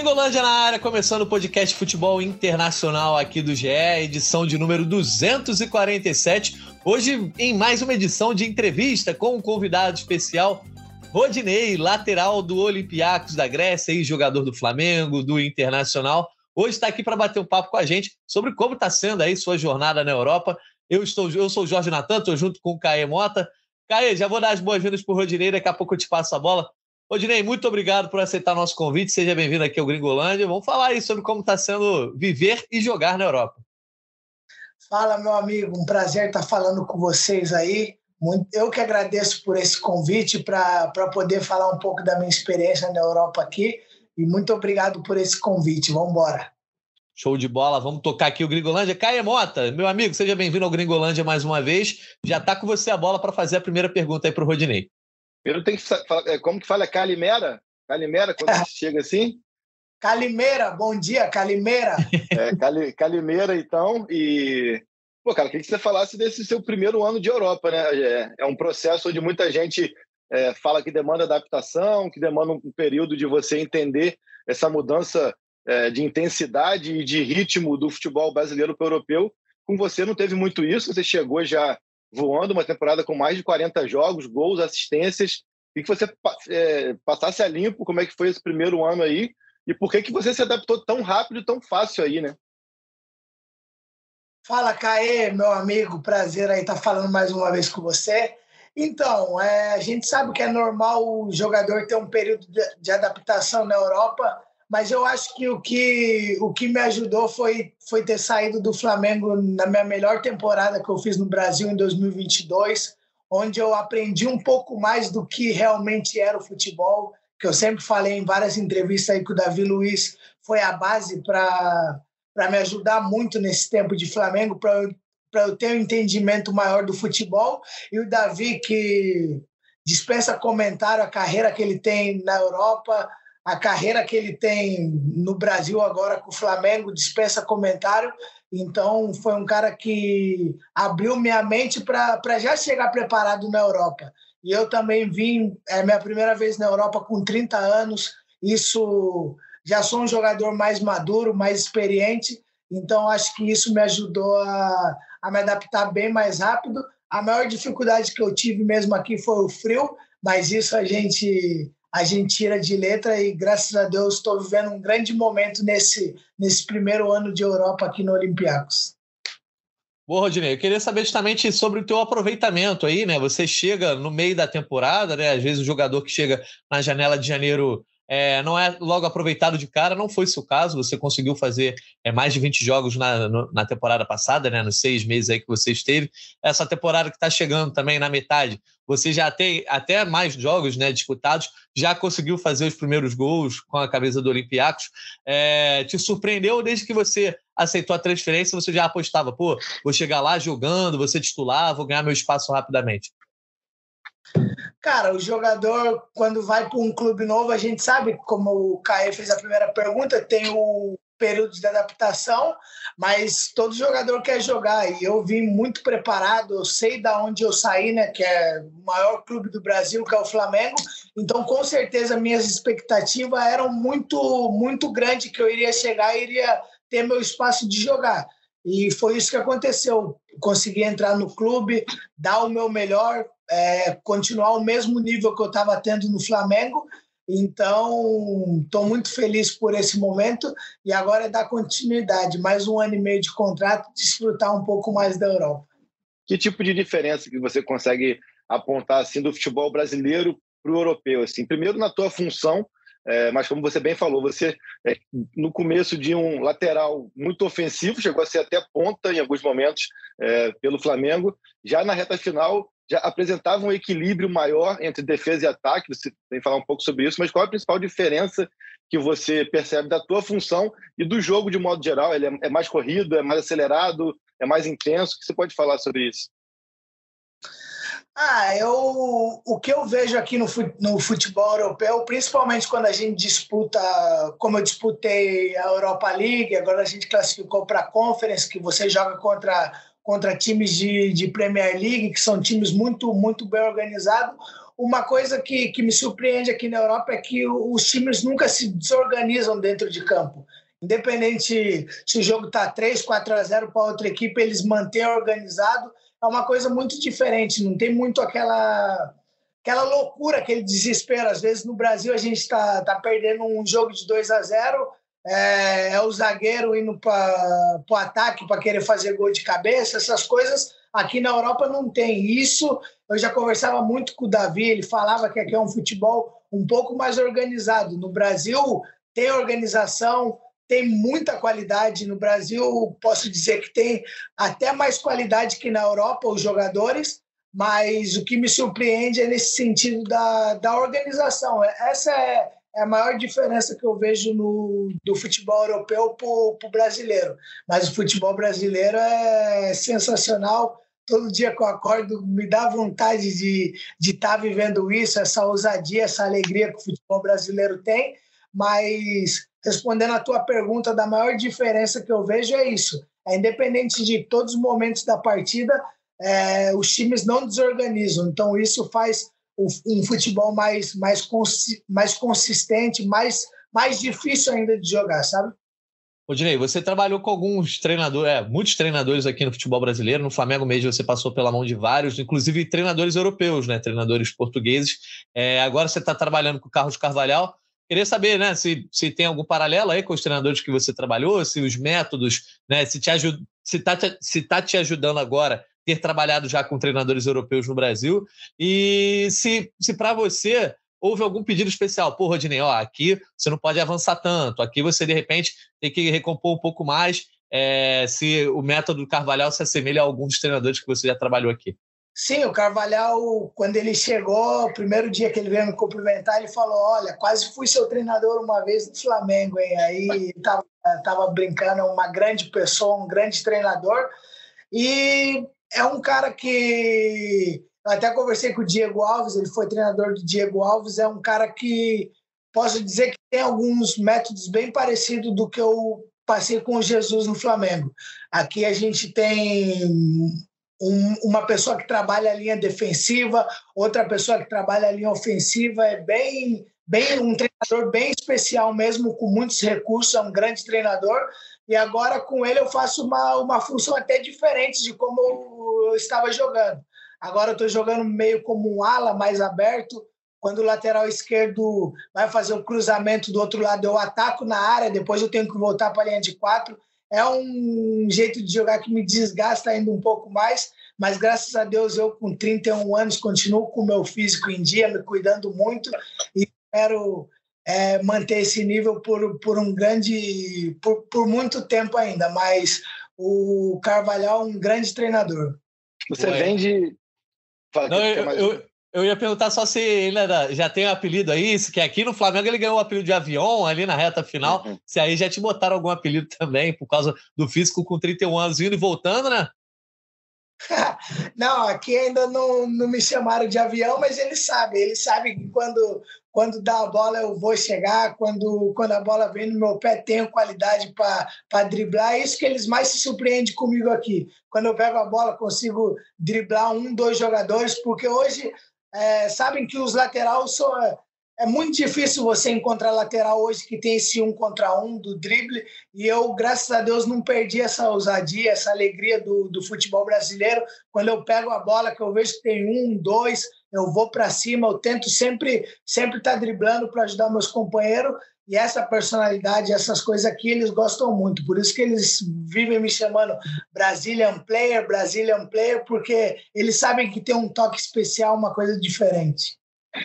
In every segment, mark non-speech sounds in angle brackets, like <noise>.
Gringolândia na área, começando o podcast Futebol Internacional aqui do GE, edição de número 247. Hoje, em mais uma edição de entrevista com um convidado especial, Rodinei, lateral do Olympiacos da Grécia e jogador do Flamengo, do Internacional. Hoje está aqui para bater um papo com a gente sobre como está sendo aí sua jornada na Europa. Eu, estou, eu sou o Jorge Natan, estou junto com o Caê Mota. Caê, já vou dar as boas-vindas para o Rodinei, daqui a pouco eu te passo a bola. Rodinei, muito obrigado por aceitar nosso convite. Seja bem-vindo aqui ao Gringolândia. Vamos falar aí sobre como está sendo viver e jogar na Europa. Fala, meu amigo. Um prazer estar falando com vocês aí. Eu que agradeço por esse convite para poder falar um pouco da minha experiência na Europa aqui. E muito obrigado por esse convite. Vamos embora. Show de bola, vamos tocar aqui o Gringolândia. Caia Mota, meu amigo, seja bem-vindo ao Gringolândia mais uma vez. Já está com você a bola para fazer a primeira pergunta aí para o Rodinei. Primeiro tem que falar, é, como que fala Calimera? Calimera, quando é. chega assim? Calimeira, bom dia, Calimeira. <laughs> É, Cali, Calimeira, então, e... Pô, cara, queria que você falasse desse seu primeiro ano de Europa, né? É, é um processo onde muita gente é, fala que demanda adaptação, que demanda um período de você entender essa mudança é, de intensidade e de ritmo do futebol brasileiro para o europeu. Com você não teve muito isso, você chegou já voando uma temporada com mais de 40 jogos, gols, assistências, e que você é, passasse a limpo como é que foi esse primeiro ano aí e por que, que você se adaptou tão rápido tão fácil aí, né? Fala, Caê, meu amigo, prazer aí estar tá falando mais uma vez com você. Então, é, a gente sabe que é normal o jogador ter um período de, de adaptação na Europa, mas eu acho que o que, o que me ajudou foi, foi ter saído do Flamengo na minha melhor temporada que eu fiz no Brasil em 2022, onde eu aprendi um pouco mais do que realmente era o futebol, que eu sempre falei em várias entrevistas aí que o Davi Luiz foi a base para me ajudar muito nesse tempo de Flamengo, para eu, eu ter um entendimento maior do futebol. E o Davi, que dispensa comentário a carreira que ele tem na Europa, a carreira que ele tem no Brasil agora com o Flamengo dispensa comentário. Então, foi um cara que abriu minha mente para já chegar preparado na Europa. E eu também vim, é minha primeira vez na Europa com 30 anos. Isso já sou um jogador mais maduro, mais experiente. Então, acho que isso me ajudou a, a me adaptar bem mais rápido. A maior dificuldade que eu tive mesmo aqui foi o frio, mas isso a gente a gente tira de letra e graças a Deus estou vivendo um grande momento nesse, nesse primeiro ano de Europa aqui no Olympiacos. Boa, Rodinei, eu queria saber justamente sobre o teu aproveitamento aí, né? Você chega no meio da temporada, né? Às vezes o jogador que chega na janela de janeiro é, não é logo aproveitado de cara, não foi seu caso, você conseguiu fazer é, mais de 20 jogos na, no, na temporada passada, né, nos seis meses aí que você esteve. Essa temporada que está chegando também na metade, você já tem até mais jogos né, disputados, já conseguiu fazer os primeiros gols com a camisa do Olympiacos. É, te surpreendeu desde que você aceitou a transferência, você já apostava, pô, vou chegar lá jogando, vou ser titular, vou ganhar meu espaço rapidamente. Cara, o jogador, quando vai para um clube novo, a gente sabe, como o Caio fez a primeira pergunta, tem o período de adaptação, mas todo jogador quer jogar e eu vim muito preparado, eu sei da onde eu saí, né, que é o maior clube do Brasil, que é o Flamengo. Então, com certeza minhas expectativas eram muito muito grandes que eu iria chegar e iria ter meu espaço de jogar. E foi isso que aconteceu. Consegui entrar no clube, dar o meu melhor, é, continuar o mesmo nível que eu estava tendo no Flamengo. Então, estou muito feliz por esse momento e agora é dar continuidade, mais um ano e meio de contrato, desfrutar um pouco mais da Europa. Que tipo de diferença que você consegue apontar assim do futebol brasileiro para o europeu? Assim, primeiro na tua função, é, mas como você bem falou, você é, no começo de um lateral muito ofensivo, chegou a ser até ponta em alguns momentos é, pelo Flamengo, já na reta final já apresentava um equilíbrio maior entre defesa e ataque, você tem que falar um pouco sobre isso, mas qual é a principal diferença que você percebe da tua função e do jogo de modo geral? Ele é, é mais corrido, é mais acelerado, é mais intenso? O que você pode falar sobre isso? Ah, eu, o que eu vejo aqui no, no futebol europeu, principalmente quando a gente disputa, como eu disputei a Europa League, agora a gente classificou para a Conference, que você joga contra contra times de, de Premier League, que são times muito, muito bem organizados. Uma coisa que, que me surpreende aqui na Europa é que os times nunca se desorganizam dentro de campo. Independente se o jogo está 3, 4 a 0 para outra equipe, eles mantêm organizado. É uma coisa muito diferente, não tem muito aquela aquela loucura, aquele desespero. Às vezes no Brasil a gente está tá perdendo um jogo de 2 a 0 é, é o zagueiro indo para o ataque para querer fazer gol de cabeça, essas coisas aqui na Europa não tem. Isso eu já conversava muito com o Davi, ele falava que aqui é um futebol um pouco mais organizado. No Brasil tem organização, tem muita qualidade. No Brasil, posso dizer que tem até mais qualidade que na Europa, os jogadores, mas o que me surpreende é nesse sentido da, da organização. Essa é, é a maior diferença que eu vejo no, do futebol europeu para o brasileiro. Mas o futebol brasileiro é sensacional. Todo dia que eu acordo, me dá vontade de estar tá vivendo isso, essa ousadia, essa alegria que o futebol brasileiro tem. Mas, respondendo à tua pergunta, da maior diferença que eu vejo é isso. É independente de todos os momentos da partida, é, os times não desorganizam. Então, isso faz um futebol mais, mais, mais consistente, mais, mais difícil ainda de jogar, sabe? Odinei, você trabalhou com alguns treinadores, é, muitos treinadores aqui no futebol brasileiro. No Flamengo mesmo você passou pela mão de vários, inclusive treinadores europeus, né? Treinadores portugueses. É, agora você está trabalhando com o Carlos Carvalhal. Queria saber, né, se, se tem algum paralelo aí com os treinadores que você trabalhou, se os métodos, né, se te ajuda, se está te, se tá te ajudando agora ter trabalhado já com treinadores europeus no Brasil e se, se para você houve algum pedido especial. Pô, Rodinei, ó, aqui você não pode avançar tanto, aqui você de repente tem que recompor um pouco mais. É, se o método do Carvalhal se assemelha a algum dos treinadores que você já trabalhou aqui. Sim, o Carvalhal, quando ele chegou, o primeiro dia que ele veio me cumprimentar, ele falou: Olha, quase fui seu treinador uma vez no Flamengo, hein? Aí tava, tava brincando, uma grande pessoa, um grande treinador. E é um cara que. Até conversei com o Diego Alves, ele foi treinador do Diego Alves, é um cara que posso dizer que tem alguns métodos bem parecidos do que eu passei com o Jesus no Flamengo. Aqui a gente tem um, uma pessoa que trabalha a linha defensiva, outra pessoa que trabalha a linha ofensiva, é bem, bem um treinador bem especial mesmo, com muitos recursos, é um grande treinador. E agora com ele eu faço uma, uma função até diferente de como eu estava jogando. Agora eu estou jogando meio como um ala mais aberto. Quando o lateral esquerdo vai fazer o cruzamento do outro lado, eu ataco na área, depois eu tenho que voltar para a linha de quatro é um jeito de jogar que me desgasta ainda um pouco mais, mas graças a Deus eu com 31 anos continuo com o meu físico em dia, me cuidando muito e espero é, manter esse nível por, por um grande por, por muito tempo ainda, mas o Carvalhal é um grande treinador. Você Ué. vende Não, eu, eu, eu ia perguntar só se ele já tem um apelido aí, se que aqui no Flamengo ele ganhou o um apelido de avião ali na reta final, uhum. se aí já te botaram algum apelido também, por causa do físico com 31 anos indo e voltando, né? <laughs> não, aqui ainda não, não me chamaram de avião, mas ele sabe, ele sabe que quando, quando dá a bola eu vou chegar, quando, quando a bola vem no meu pé tenho qualidade para driblar, é isso que eles mais se surpreendem comigo aqui. Quando eu pego a bola consigo driblar um, dois jogadores, porque hoje é, sabem que os laterais são. É, muito difícil você encontrar lateral hoje que tem esse um contra um do drible. E eu, graças a Deus, não perdi essa ousadia, essa alegria do, do futebol brasileiro. Quando eu pego a bola, que eu vejo que tem um, dois, eu vou para cima, eu tento sempre sempre estar tá driblando para ajudar meus companheiros. E essa personalidade, essas coisas aqui, eles gostam muito. Por isso que eles vivem me chamando Brazilian Player, Brazilian Player, porque eles sabem que tem um toque especial, uma coisa diferente.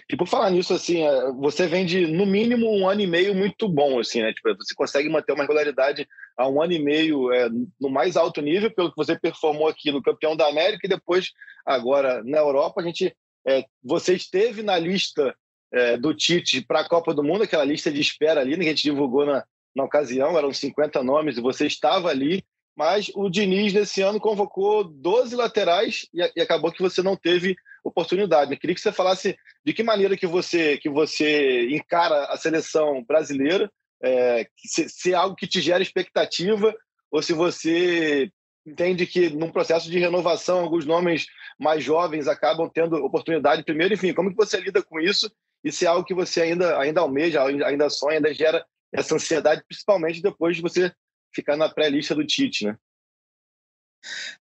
E por falar nisso, assim, é, você vem de, no mínimo, um ano e meio muito bom, assim, né? Tipo, você consegue manter uma regularidade há um ano e meio é, no mais alto nível, pelo que você performou aqui no Campeão da América e depois, agora, na Europa. A gente, é, você esteve na lista é, do Tite para a Copa do Mundo, aquela lista de espera ali, né, que a gente divulgou na, na ocasião, eram 50 nomes e você estava ali, mas o Diniz nesse ano convocou 12 laterais e, e acabou que você não teve oportunidade. Eu queria que você falasse de que maneira que você que você encara a seleção brasileira, é, se, se é algo que te gera expectativa ou se você entende que num processo de renovação, alguns nomes mais jovens acabam tendo oportunidade primeiro. Enfim, como que você lida com isso? E se é algo que você ainda, ainda almeja, ainda sonha, ainda gera essa ansiedade, principalmente depois de você ficar na pré-lista do Tite, né?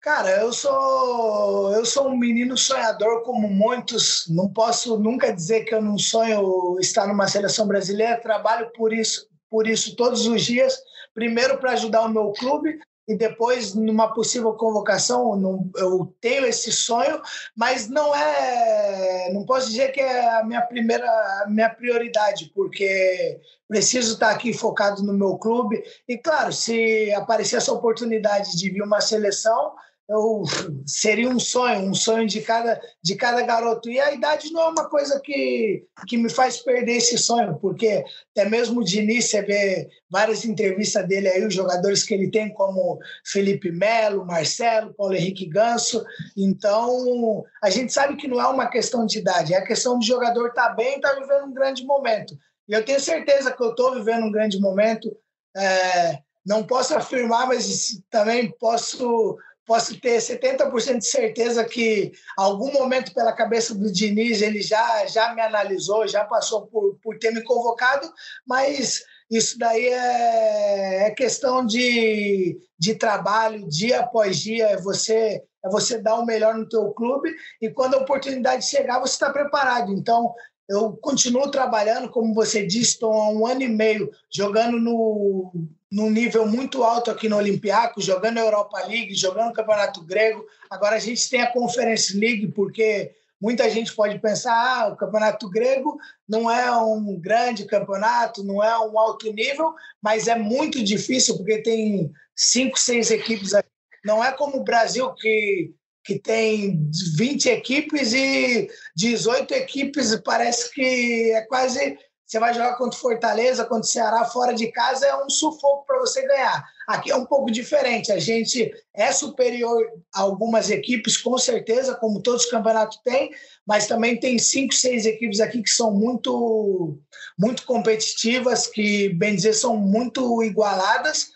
Cara, eu sou eu sou um menino sonhador como muitos. Não posso nunca dizer que eu não sonho estar numa seleção brasileira. Trabalho por isso, por isso todos os dias. Primeiro para ajudar o meu clube e depois numa possível convocação eu tenho esse sonho, mas não é, não posso dizer que é a minha primeira, a minha prioridade, porque preciso estar aqui focado no meu clube. E claro, se aparecer essa oportunidade de vir uma seleção, eu seria um sonho, um sonho de cada, de cada garoto. E a idade não é uma coisa que, que me faz perder esse sonho, porque até mesmo de início você vê várias entrevistas dele aí, os jogadores que ele tem, como Felipe Melo, Marcelo, Paulo Henrique Ganso. Então, a gente sabe que não é uma questão de idade, é a questão do jogador estar tá bem e estar tá vivendo um grande momento. E eu tenho certeza que eu estou vivendo um grande momento. É, não posso afirmar, mas também posso posso ter 70% de certeza que algum momento pela cabeça do Diniz ele já, já me analisou, já passou por, por ter me convocado, mas isso daí é, é questão de, de trabalho, dia após dia, é você, é você dar o melhor no teu clube e quando a oportunidade chegar, você está preparado. Então, eu continuo trabalhando, como você disse, estou há um ano e meio jogando no, num nível muito alto aqui no Olympiacos, jogando a Europa League, jogando o Campeonato Grego. Agora a gente tem a Conference League, porque muita gente pode pensar, ah, o Campeonato Grego não é um grande campeonato, não é um alto nível, mas é muito difícil, porque tem cinco, seis equipes aqui. Não é como o Brasil, que que tem 20 equipes e 18 equipes, parece que é quase. Você vai jogar contra Fortaleza, contra o Ceará, fora de casa, é um sufoco para você ganhar. Aqui é um pouco diferente. A gente é superior a algumas equipes, com certeza, como todos os campeonatos têm, mas também tem cinco, seis equipes aqui que são muito, muito competitivas, que, bem dizer, são muito igualadas.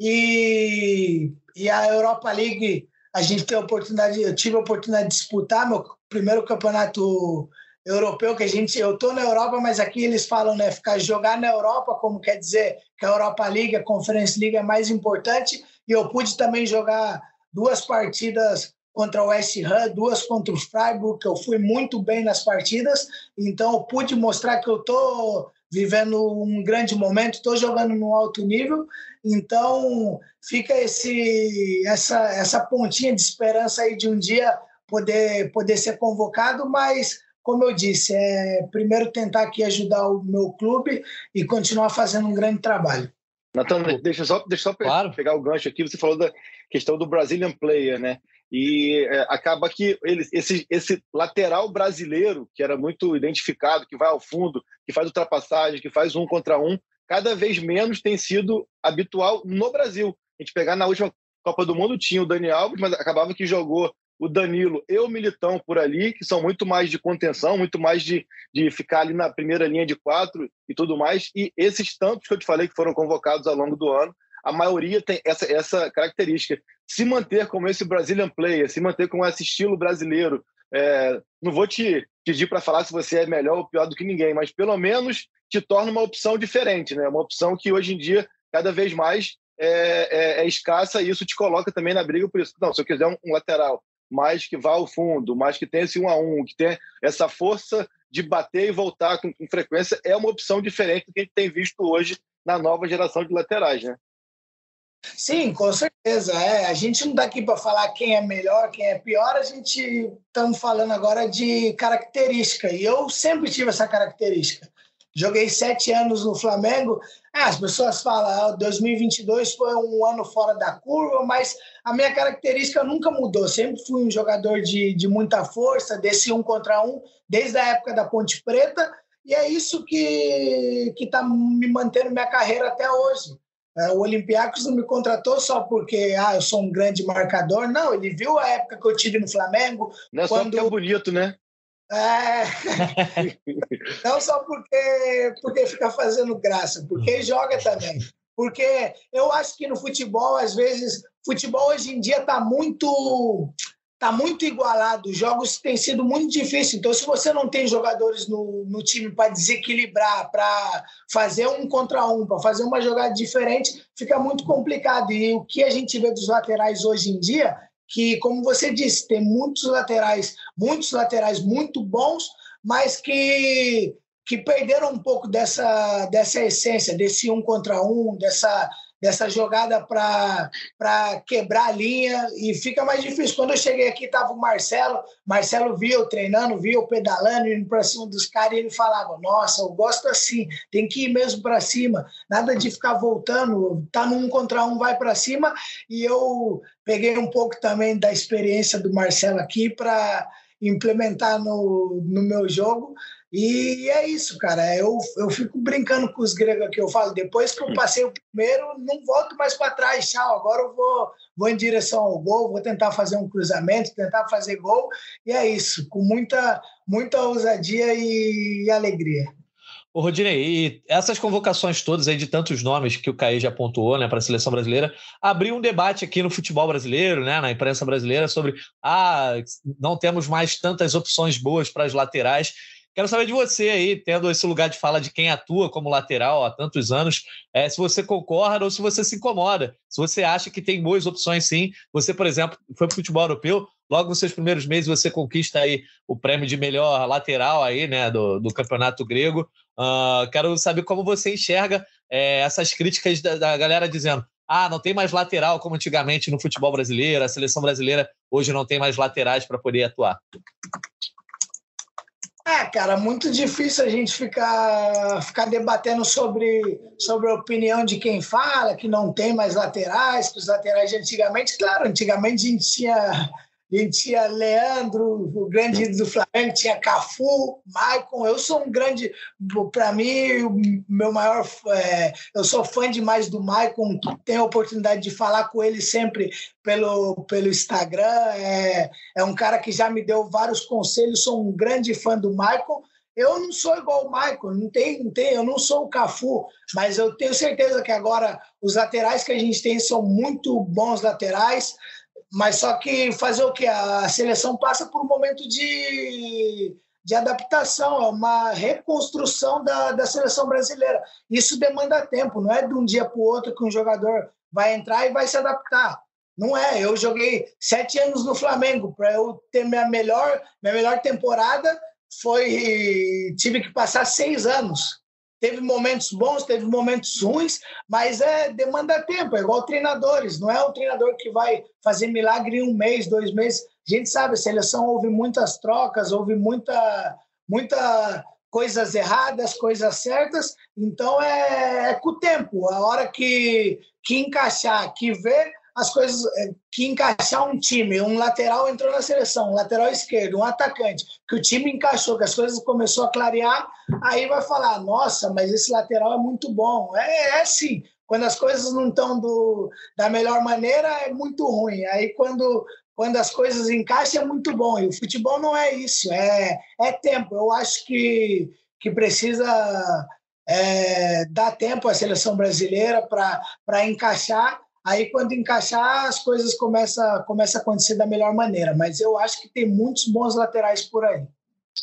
E, e a Europa League a gente tem a oportunidade, eu tive a oportunidade de disputar meu primeiro campeonato europeu, que a gente, eu tô na Europa, mas aqui eles falam, né, ficar jogar na Europa, como quer dizer que a Europa League, a Conference League é mais importante, e eu pude também jogar duas partidas contra o West Ham, duas contra o Freiburg, que eu fui muito bem nas partidas, então eu pude mostrar que eu tô vivendo um grande momento, estou jogando no alto nível, então fica esse essa essa pontinha de esperança aí de um dia poder poder ser convocado, mas como eu disse, é primeiro tentar aqui ajudar o meu clube e continuar fazendo um grande trabalho. Natan, deixa só, deixa só claro. pegar o gancho aqui. Você falou da questão do Brazilian Player, né? E é, acaba que ele, esse, esse lateral brasileiro, que era muito identificado, que vai ao fundo, que faz ultrapassagem, que faz um contra um, cada vez menos tem sido habitual no Brasil. A gente pegar na última Copa do Mundo tinha o Dani Alves, mas acabava que jogou o Danilo e o Militão por ali, que são muito mais de contenção, muito mais de, de ficar ali na primeira linha de quatro e tudo mais. E esses tantos que eu te falei que foram convocados ao longo do ano, a maioria tem essa, essa característica. Se manter como esse Brazilian player, se manter com esse estilo brasileiro. É, não vou te pedir para falar se você é melhor ou pior do que ninguém, mas pelo menos te torna uma opção diferente, né? uma opção que hoje em dia, cada vez mais, é, é, é escassa e isso te coloca também na briga por isso. Não, se eu quiser um, um lateral mais que vá ao fundo, mais que tenha esse um a um, que tenha essa força de bater e voltar com, com frequência, é uma opção diferente do que a gente tem visto hoje na nova geração de laterais, né? Sim, com certeza. É. A gente não está aqui para falar quem é melhor, quem é pior, a gente estamos falando agora de característica. E eu sempre tive essa característica. Joguei sete anos no Flamengo. Ah, as pessoas falam, ah, 2022 foi um ano fora da curva, mas a minha característica nunca mudou. Sempre fui um jogador de, de muita força, desse um contra um, desde a época da Ponte Preta. E é isso que está me mantendo minha carreira até hoje. É, o Olympiacos não me contratou só porque ah, eu sou um grande marcador. Não, ele viu a época que eu tive no Flamengo. Não é quando... só porque é bonito, né? É... <laughs> não só porque, porque fica fazendo graça, porque joga também. Porque eu acho que no futebol, às vezes, futebol hoje em dia está muito tá muito igualado, os jogos têm sido muito difíceis. Então, se você não tem jogadores no, no time para desequilibrar, para fazer um contra um, para fazer uma jogada diferente, fica muito complicado. E o que a gente vê dos laterais hoje em dia, que, como você disse, tem muitos laterais, muitos laterais muito bons, mas que que perderam um pouco dessa, dessa essência, desse um contra um, dessa, dessa jogada para quebrar a linha e fica mais difícil. Quando eu cheguei aqui, estava o Marcelo, Marcelo viu treinando, viu pedalando, indo para cima dos caras e ele falava: Nossa, eu gosto assim, tem que ir mesmo para cima, nada de ficar voltando, tá num contra um, vai para cima. E eu peguei um pouco também da experiência do Marcelo aqui para implementar no, no meu jogo e é isso, cara. Eu, eu fico brincando com os gregos que eu falo. Depois que eu passei o primeiro, não volto mais para trás. Tchau. Agora eu vou, vou em direção ao gol, vou tentar fazer um cruzamento, tentar fazer gol. E é isso, com muita, muita ousadia e, e alegria. Ô, Rodinei, e essas convocações todas aí de tantos nomes que o Caí já pontuou né, para a seleção brasileira, abriu um debate aqui no futebol brasileiro, né, na imprensa brasileira, sobre ah, não temos mais tantas opções boas para as laterais. Quero saber de você aí, tendo esse lugar de fala de quem atua como lateral há tantos anos, é, se você concorda ou se você se incomoda. Se você acha que tem boas opções, sim. Você, por exemplo, foi para o futebol europeu, logo nos seus primeiros meses você conquista aí o prêmio de melhor lateral aí, né, do, do campeonato grego. Uh, quero saber como você enxerga é, essas críticas da, da galera dizendo ah, não tem mais lateral como antigamente no futebol brasileiro, a seleção brasileira hoje não tem mais laterais para poder atuar. É, cara, muito difícil a gente ficar, ficar debatendo sobre, sobre a opinião de quem fala, que não tem mais laterais, que os laterais de antigamente, claro, antigamente a gente tinha gente tinha Leandro, o grande do Flamengo, tinha Cafu, Maicon. Eu sou um grande. Para mim, o meu maior. É, eu sou fã demais do Maicon, tenho a oportunidade de falar com ele sempre pelo, pelo Instagram. É, é um cara que já me deu vários conselhos, sou um grande fã do Maicon. Eu não sou igual o Maicon, não tem, não tem, eu não sou o Cafu, mas eu tenho certeza que agora os laterais que a gente tem são muito bons laterais. Mas só que fazer o que? A seleção passa por um momento de, de adaptação, é uma reconstrução da, da seleção brasileira. Isso demanda tempo, não é de um dia para o outro que um jogador vai entrar e vai se adaptar. Não é. Eu joguei sete anos no Flamengo para eu ter minha melhor, minha melhor temporada. Foi tive que passar seis anos teve momentos bons, teve momentos ruins, mas é demanda tempo, é igual treinadores, não é um treinador que vai fazer milagre em um mês, dois meses. A gente sabe, a seleção houve muitas trocas, houve muita, muita coisas erradas, coisas certas, então é, é com o tempo, a hora que, que encaixar, que ver, as coisas é, que encaixar um time, um lateral entrou na seleção, um lateral esquerdo, um atacante, que o time encaixou, que as coisas começou a clarear, aí vai falar, nossa, mas esse lateral é muito bom. É, é sim. Quando as coisas não estão da melhor maneira, é muito ruim. Aí quando quando as coisas encaixam é muito bom. E o futebol não é isso, é, é tempo. Eu acho que, que precisa é, dar tempo à seleção brasileira para encaixar Aí, quando encaixar, as coisas começam, começam a acontecer da melhor maneira. Mas eu acho que tem muitos bons laterais por aí.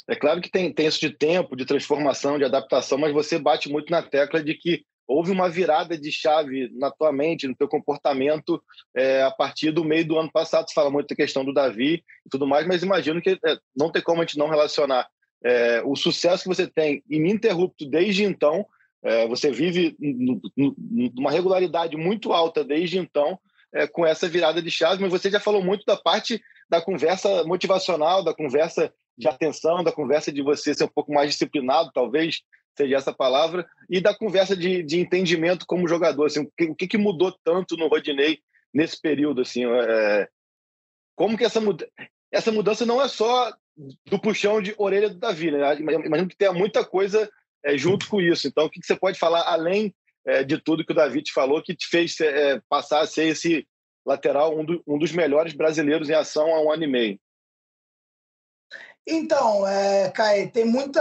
É claro que tem, tem isso de tempo, de transformação, de adaptação, mas você bate muito na tecla de que houve uma virada de chave na tua mente, no teu comportamento, é, a partir do meio do ano passado. Você fala muito da questão do Davi e tudo mais, mas imagino que é, não tem como a gente não relacionar é, o sucesso que você tem ininterrupto desde então é, você vive numa regularidade muito alta desde então, é, com essa virada de chave, mas você já falou muito da parte da conversa motivacional, da conversa de atenção, da conversa de você ser um pouco mais disciplinado, talvez seja essa palavra, e da conversa de, de entendimento como jogador. Assim, o, que, que, mudou tanto no Rodinei nesse período? Assim, é, como que essa, muda, essa mudança não é só do puxão de orelha do Davi, né? Imagino que tenha muita coisa é, junto com isso. Então, o que, você pode falar além é, de tudo que o David falou, que te fez é, passar a ser esse lateral, um, do, um, dos melhores brasileiros em ação há um ano e meio? Então, é, Kai, tem muita,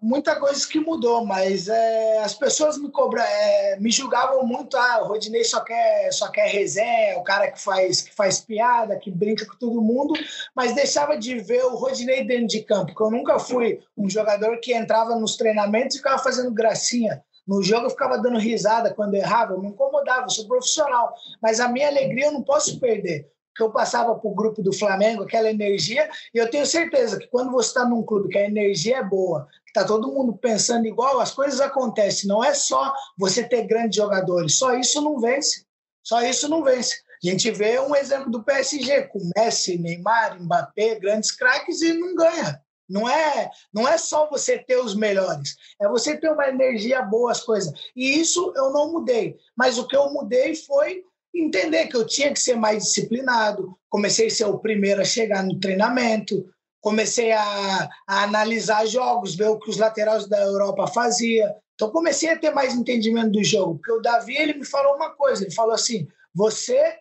muita coisa que mudou, mas é, as pessoas me cobram, é, me julgavam muito, ah, o Rodinei só quer, só quer resenha, o cara que faz, que faz piada, que brinca com todo mundo, mas deixava de ver o Rodinei dentro de campo, porque eu nunca fui um jogador que entrava nos treinamentos e ficava fazendo gracinha. No jogo eu ficava dando risada quando errava, eu me incomodava, eu sou profissional, mas a minha alegria eu não posso perder que eu passava para o grupo do Flamengo, aquela energia, e eu tenho certeza que quando você está num clube que a energia é boa, que está todo mundo pensando igual, as coisas acontecem. Não é só você ter grandes jogadores, só isso não vence. Só isso não vence. A gente vê um exemplo do PSG, com Messi, Neymar, Mbappé, grandes craques, e não ganha. Não é, não é só você ter os melhores, é você ter uma energia boa, as coisas. E isso eu não mudei. Mas o que eu mudei foi entender que eu tinha que ser mais disciplinado. Comecei a ser o primeiro a chegar no treinamento, comecei a, a analisar jogos, ver o que os laterais da Europa faziam. Então comecei a ter mais entendimento do jogo, porque o Davi ele me falou uma coisa, ele falou assim: "Você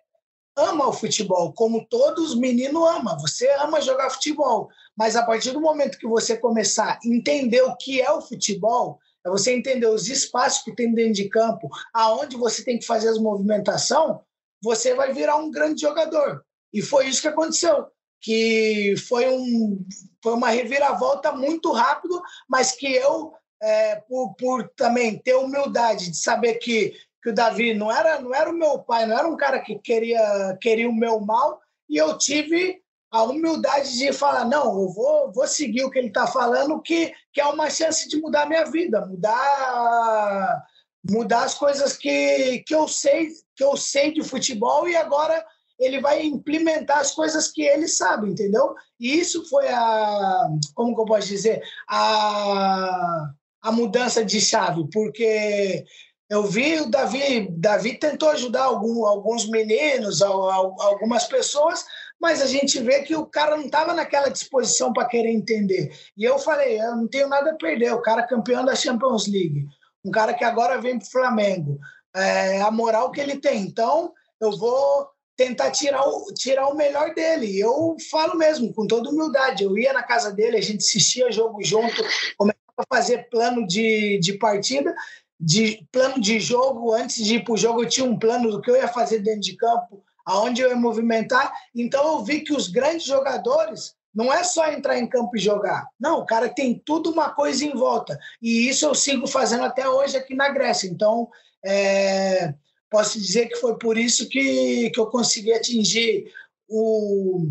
ama o futebol, como todos os meninos amam. Você ama jogar futebol, mas a partir do momento que você começar a entender o que é o futebol, é você entender os espaços que tem dentro de campo, aonde você tem que fazer as movimentação, você vai virar um grande jogador. E foi isso que aconteceu, que foi, um, foi uma reviravolta muito rápido, mas que eu, é, por, por também ter humildade de saber que, que o Davi não era, não era o meu pai, não era um cara que queria, queria o meu mal, e eu tive a humildade de falar, não, eu vou, vou seguir o que ele está falando, que, que é uma chance de mudar minha vida, mudar mudar as coisas que, que eu sei que eu sei de futebol e agora ele vai implementar as coisas que ele sabe, entendeu? E isso foi a, como que eu posso dizer, a, a mudança de chave, porque eu vi o Davi, Davi tentou ajudar algum, alguns meninos, algumas pessoas, mas a gente vê que o cara não estava naquela disposição para querer entender. E eu falei, eu não tenho nada a perder, o cara é campeão da Champions League, um cara que agora vem para o Flamengo, é, a moral que ele tem. Então, eu vou tentar tirar o, tirar o melhor dele. Eu falo mesmo, com toda humildade. Eu ia na casa dele, a gente assistia jogo junto, começava a fazer plano de, de partida, de plano de jogo. Antes de ir para o jogo, eu tinha um plano do que eu ia fazer dentro de campo, aonde eu ia movimentar. Então eu vi que os grandes jogadores não é só entrar em campo e jogar. Não, o cara tem tudo uma coisa em volta. E isso eu sigo fazendo até hoje aqui na Grécia. Então, é, posso dizer que foi por isso que, que eu consegui atingir o,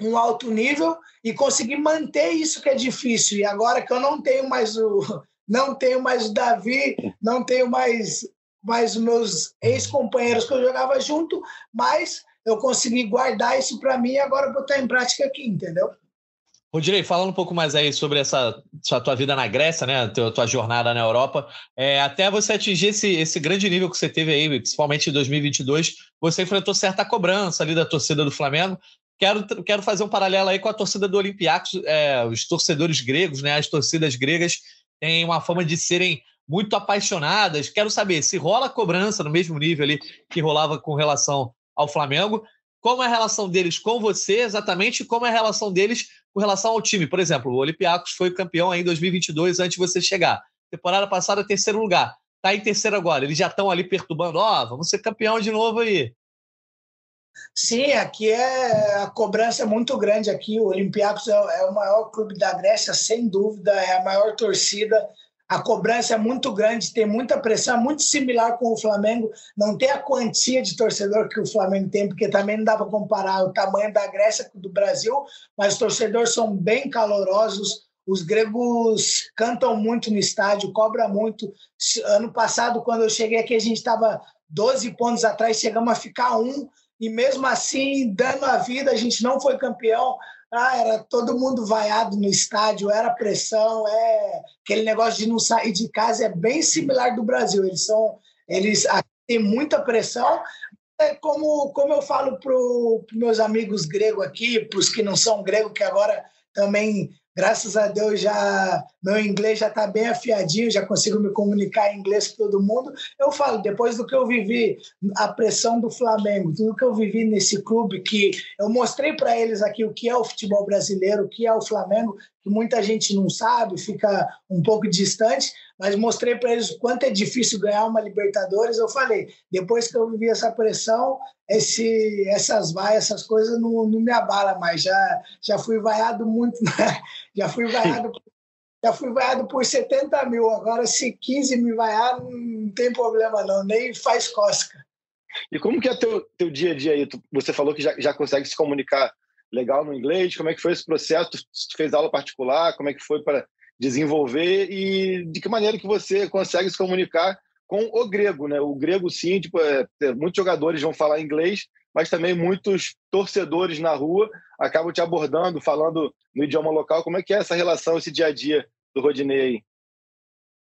um alto nível e consegui manter isso que é difícil. E agora que eu não tenho mais o <laughs> não tenho mais o Davi, não tenho mais mais os meus ex-companheiros que eu jogava junto, mas eu consegui guardar isso para mim e agora botar em prática aqui, entendeu? Rodinei, falando um pouco mais aí sobre essa sua tua vida na Grécia, né, tua, tua jornada na Europa, é, até você atingir esse, esse grande nível que você teve aí, principalmente em 2022, você enfrentou certa cobrança ali da torcida do Flamengo. Quero, quero fazer um paralelo aí com a torcida do Olympiacos, é, os torcedores gregos, né, as torcidas gregas têm uma fama de serem muito apaixonadas. Quero saber se rola cobrança no mesmo nível ali que rolava com relação ao Flamengo, como é a relação deles com você exatamente, como é a relação deles com relação ao time. Por exemplo, o Olympiacos foi campeão aí em 2022 antes de você chegar. Temporada passada, terceiro lugar. Está em terceiro agora. Eles já estão ali perturbando. Ó, oh, vamos ser campeão de novo aí. Sim, aqui é a cobrança é muito grande aqui. O Olympiacos é, é o maior clube da Grécia, sem dúvida, é a maior torcida a cobrança é muito grande, tem muita pressão, é muito similar com o Flamengo. Não tem a quantia de torcedor que o Flamengo tem, porque também não dá para comparar o tamanho da Grécia com o do Brasil, mas os torcedores são bem calorosos. Os gregos cantam muito no estádio, cobra muito. Ano passado, quando eu cheguei aqui, a gente estava 12 pontos atrás, chegamos a ficar um, e mesmo assim, dando a vida, a gente não foi campeão. Ah, era todo mundo vaiado no estádio, era pressão, é aquele negócio de não sair de casa é bem similar do Brasil. Eles são, eles têm muita pressão. É como, como eu falo para os meus amigos gregos aqui, para os que não são gregos, que agora também Graças a Deus já meu inglês já está bem afiadinho, já consigo me comunicar em inglês com todo mundo. Eu falo, depois do que eu vivi, a pressão do Flamengo, tudo que eu vivi nesse clube, que eu mostrei para eles aqui o que é o futebol brasileiro, o que é o Flamengo, que muita gente não sabe, fica um pouco distante, mas mostrei para eles o quanto é difícil ganhar uma Libertadores. Eu falei, depois que eu vivi essa pressão, esse, essas vaias, essas coisas não, não me abala mais. Já, já fui vaiado muito, <laughs> né? já fui vaiado. Já fui vaiado por 70 mil, agora se 15 me vaiar, não tem problema não, nem faz cosca. E como que é teu, teu dia a dia aí? você falou que já, já consegue se comunicar legal no inglês, como é que foi esse processo? Tu fez aula particular, como é que foi para desenvolver e de que maneira que você consegue se comunicar com o grego, né? O grego, sim, tipo, é, muitos jogadores vão falar inglês, mas também muitos torcedores na rua acabam te abordando, falando no idioma local. Como é que é essa relação, esse dia a dia do Rodinei aí?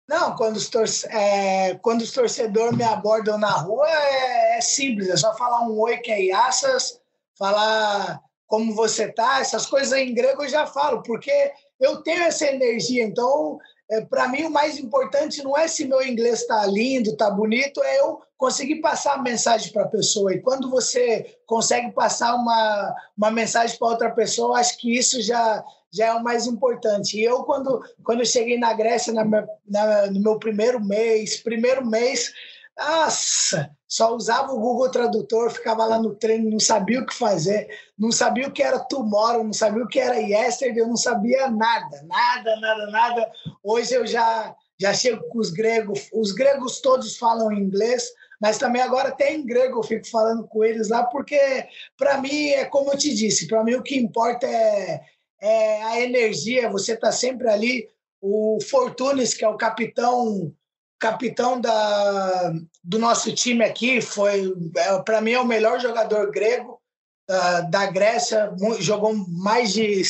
Não, quando os, é, quando os torcedores me abordam na rua é, é, simples, é só falar um oi que é Iassas, falar como você tá, essas coisas em grego eu já falo, porque eu tenho essa energia. Então, é, para mim, o mais importante não é se meu inglês está lindo, está bonito, é eu conseguir passar a mensagem para a pessoa. E quando você consegue passar uma, uma mensagem para outra pessoa, acho que isso já, já é o mais importante. E eu, quando, quando eu cheguei na Grécia, na, na, no meu primeiro mês, primeiro mês, nossa, só usava o Google Tradutor, ficava lá no treino, não sabia o que fazer, não sabia o que era tomorrow, não sabia o que era yesterday, eu não sabia nada, nada, nada, nada. Hoje eu já já chego com os gregos, os gregos todos falam inglês, mas também agora tem grego, eu fico falando com eles lá, porque para mim é como eu te disse, para mim o que importa é, é a energia, você está sempre ali. O Fortunes, que é o capitão capitão da, do nosso time aqui, foi é, para mim é o melhor jogador grego da, da Grécia, jogou mais de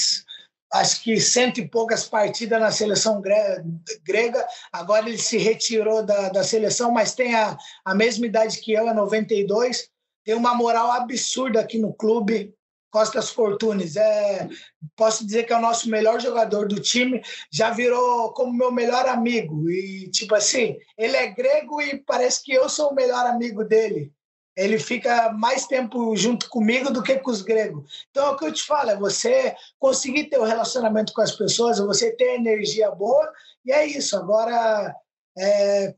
acho que cento e poucas partidas na seleção grega. Agora ele se retirou da, da seleção, mas tem a, a mesma idade que eu, é 92. Tem uma moral absurda aqui no clube. Costas Fortunes. É, posso dizer que é o nosso melhor jogador do time, já virou como meu melhor amigo. E, tipo assim, ele é grego e parece que eu sou o melhor amigo dele. Ele fica mais tempo junto comigo do que com os gregos. Então, é o que eu te falo, é você conseguir ter o um relacionamento com as pessoas, você ter energia boa, e é isso. Agora, é,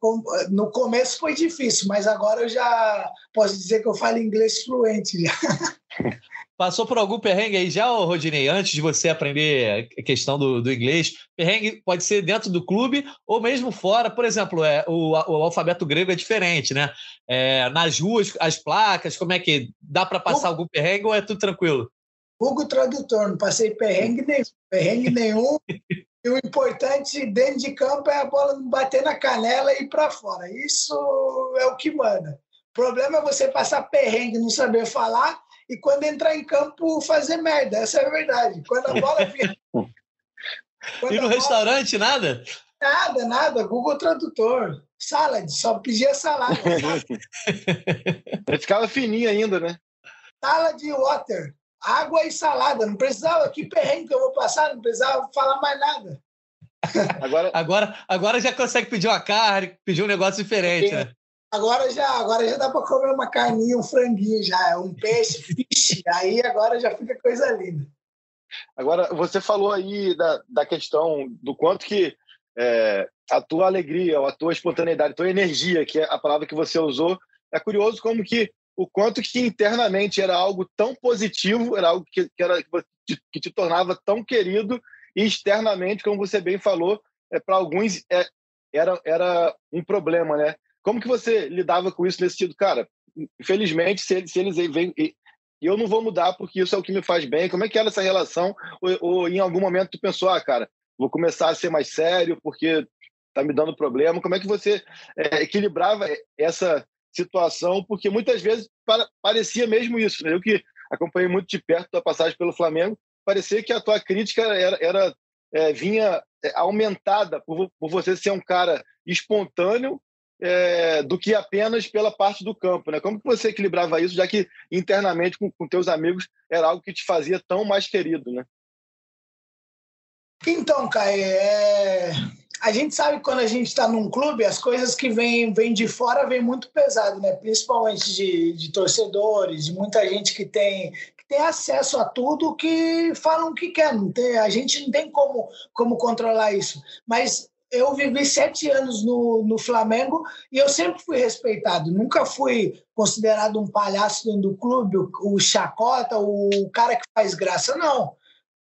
no começo foi difícil, mas agora eu já posso dizer que eu falo inglês fluente. <laughs> Passou por algum perrengue aí já, Rodinei, antes de você aprender a questão do, do, inglês? Perrengue pode ser dentro do clube ou mesmo fora. Por exemplo, é, o, o alfabeto grego é diferente, né? É, nas ruas, as placas, como é que dá para passar algum perrengue ou é tudo tranquilo? Google Tradutor, não passei perrengue nenhum. Perrengue nenhum. e o importante dentro de campo é a bola não bater na canela e ir para fora. Isso é o que manda. O problema é você passar perrengue, não saber falar e quando entrar em campo fazer merda. Essa é a verdade. Quando a bola vinha. <laughs> e no restaurante, bola... nada? Nada, nada. Google Tradutor. Salad, só pedia salada. <laughs> Ele ficava fininho ainda, né? Salad e water. Água e salada. Não precisava, que perrengue que eu vou passar, não precisava falar mais nada. Agora, agora, agora já consegue pedir uma carne, pedir um negócio diferente, né? Agora já, agora já dá para comer uma carninha, um franguinho já, um peixe, fish, aí agora já fica coisa linda. Agora, você falou aí da, da questão do quanto que é, a tua alegria, a tua espontaneidade, a tua energia, que é a palavra que você usou, é curioso como que o quanto que internamente era algo tão positivo, era algo que, que, era, que te tornava tão querido, e externamente, como você bem falou, é, para alguns é, era, era um problema, né? Como que você lidava com isso nesse sentido? Cara, infelizmente, se, se eles vêm... Eu não vou mudar porque isso é o que me faz bem. Como é que era essa relação? Ou, ou em algum momento tu pensou, ah, cara, vou começar a ser mais sério porque tá me dando problema. Como é que você é, equilibrava essa situação? Porque muitas vezes para, parecia mesmo isso. Né? Eu que acompanhei muito de perto a passagem pelo Flamengo, parecia que a tua crítica era, era é, vinha é, aumentada por, por você ser um cara espontâneo é, do que apenas pela parte do campo, né? Como que você equilibrava isso, já que internamente com, com teus amigos era algo que te fazia tão mais querido, né? Então, Caio, é... a gente sabe que quando a gente está num clube, as coisas que vêm vem de fora vêm muito pesado, né? Principalmente de, de torcedores, de muita gente que tem, tem acesso a tudo, que falam que quer. Não tem, a gente não tem como, como controlar isso. Mas eu vivi sete anos no, no Flamengo e eu sempre fui respeitado. Nunca fui considerado um palhaço dentro do clube, o, o chacota, o cara que faz graça, não.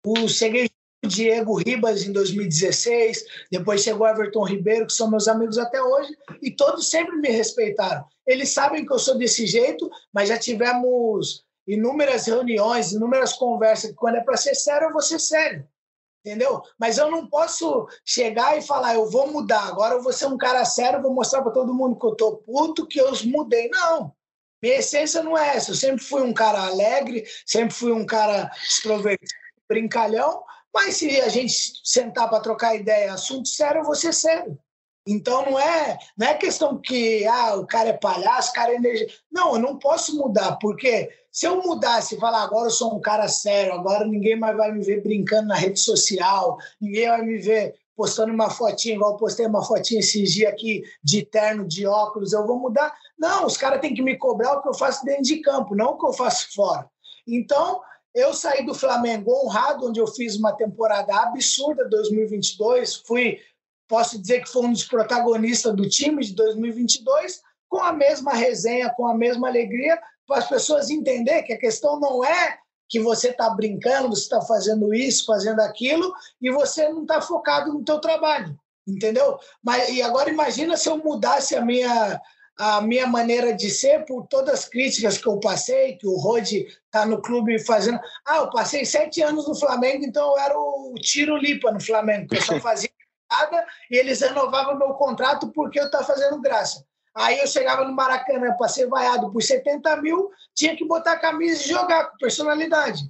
O, cheguei o Diego Ribas em 2016, depois chegou Everton Ribeiro, que são meus amigos até hoje, e todos sempre me respeitaram. Eles sabem que eu sou desse jeito, mas já tivemos inúmeras reuniões, inúmeras conversas, que quando é para ser sério, eu vou ser sério entendeu? Mas eu não posso chegar e falar, eu vou mudar, agora eu vou ser um cara sério, vou mostrar para todo mundo que eu tô puto, que eu mudei. Não. Minha essência não é essa. Eu sempre fui um cara alegre, sempre fui um cara extrovertido, brincalhão, mas se a gente sentar para trocar ideia, assunto sério, eu vou ser sério. Então não é, não é questão que ah, o cara é palhaço, o cara é energia. Não, eu não posso mudar, porque se eu mudasse e falar agora eu sou um cara sério, agora ninguém mais vai me ver brincando na rede social, ninguém vai me ver postando uma fotinha, igual eu postei uma fotinha esses dias aqui de terno, de óculos, eu vou mudar. Não, os caras têm que me cobrar o que eu faço dentro de campo, não o que eu faço fora. Então, eu saí do Flamengo honrado, onde eu fiz uma temporada absurda 2022, fui, posso dizer que foi um dos protagonistas do time de 2022, com a mesma resenha, com a mesma alegria, para as pessoas entender que a questão não é que você está brincando, você está fazendo isso, fazendo aquilo, e você não está focado no teu trabalho, entendeu? Mas, e agora imagina se eu mudasse a minha, a minha maneira de ser por todas as críticas que eu passei, que o Rod está no clube fazendo. Ah, eu passei sete anos no Flamengo, então eu era o tiro lipa no Flamengo, eu só <laughs> fazia nada e eles renovavam meu contrato porque eu estava fazendo graça. Aí eu chegava no Maracanã para ser vaiado por 70 mil, tinha que botar a camisa e jogar com personalidade.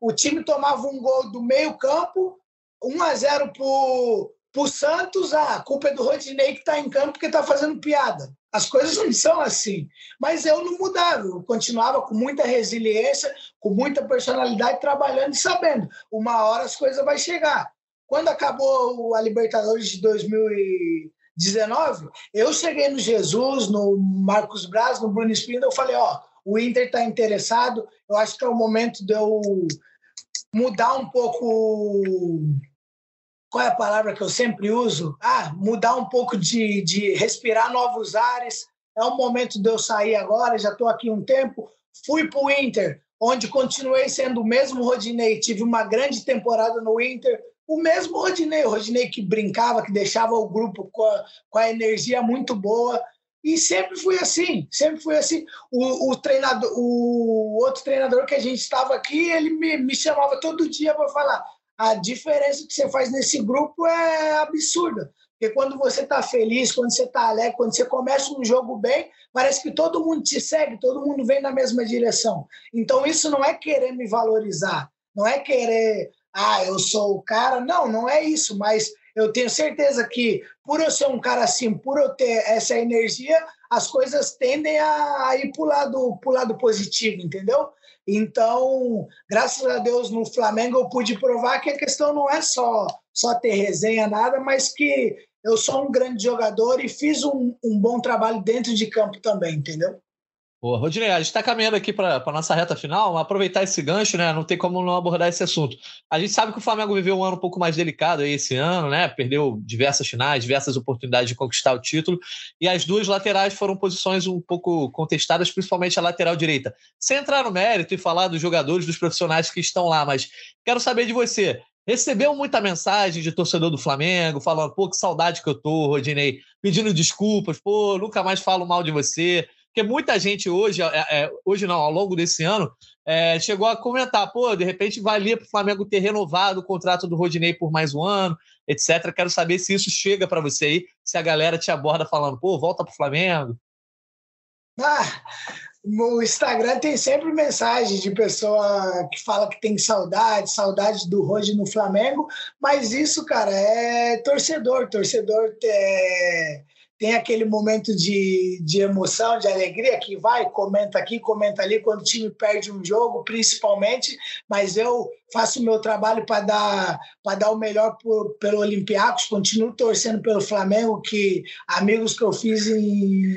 O time tomava um gol do meio campo, 1 a 0 pro, pro Santos, ah, a culpa é do Rodinei que está em campo porque está fazendo piada. As coisas não são assim. Mas eu não mudava, eu continuava com muita resiliência, com muita personalidade, trabalhando e sabendo. Uma hora as coisas vão chegar. Quando acabou a Libertadores de 2000 19, eu cheguei no Jesus, no Marcos Braz, no Bruno Espírito, eu falei, ó, o Inter está interessado, eu acho que é o momento de eu mudar um pouco qual é a palavra que eu sempre uso? Ah, mudar um pouco de, de respirar novos ares. É o momento de eu sair agora, já estou aqui um tempo. Fui para o Inter, onde continuei sendo o mesmo Rodinei. Tive uma grande temporada no Inter, o mesmo Rodinei, o Rodinei que brincava, que deixava o grupo com a, com a energia muito boa. E sempre fui assim, sempre fui assim. O, o, treinador, o outro treinador que a gente estava aqui, ele me, me chamava todo dia para falar: a diferença que você faz nesse grupo é absurda. Porque quando você está feliz, quando você está alegre, quando você começa um jogo bem, parece que todo mundo te segue, todo mundo vem na mesma direção. Então, isso não é querer me valorizar, não é querer ah, eu sou o cara. Não, não é isso, mas eu tenho certeza que por eu ser um cara assim, por eu ter essa energia, as coisas tendem a ir para o lado, lado positivo, entendeu? Então, graças a Deus, no Flamengo eu pude provar que a questão não é só, só ter resenha, nada, mas que eu sou um grande jogador e fiz um, um bom trabalho dentro de campo também, entendeu? Boa, Rodinei, a gente está caminhando aqui para a nossa reta final, aproveitar esse gancho, né? Não tem como não abordar esse assunto. A gente sabe que o Flamengo viveu um ano um pouco mais delicado aí esse ano, né? Perdeu diversas finais, diversas oportunidades de conquistar o título, e as duas laterais foram posições um pouco contestadas, principalmente a lateral direita. Sem entrar no mérito e falar dos jogadores, dos profissionais que estão lá, mas quero saber de você. Recebeu muita mensagem de torcedor do Flamengo, falando, pô, que saudade que eu tô, Rodinei, pedindo desculpas, pô, nunca mais falo mal de você. Porque muita gente hoje, é, é, hoje não, ao longo desse ano, é, chegou a comentar, pô, de repente valia para o Flamengo ter renovado o contrato do Rodinei por mais um ano, etc. Quero saber se isso chega para você aí, se a galera te aborda falando, pô, volta para o Flamengo. Ah, no Instagram tem sempre mensagem de pessoa que fala que tem saudade, saudade do Roger no Flamengo, mas isso, cara, é torcedor. Torcedor é, tem aquele momento de, de emoção, de alegria, que vai, comenta aqui, comenta ali, quando o time perde um jogo, principalmente, mas eu faço o meu trabalho para dar, dar o melhor por, pelo Olympiacos, continuo torcendo pelo Flamengo, que amigos que eu fiz em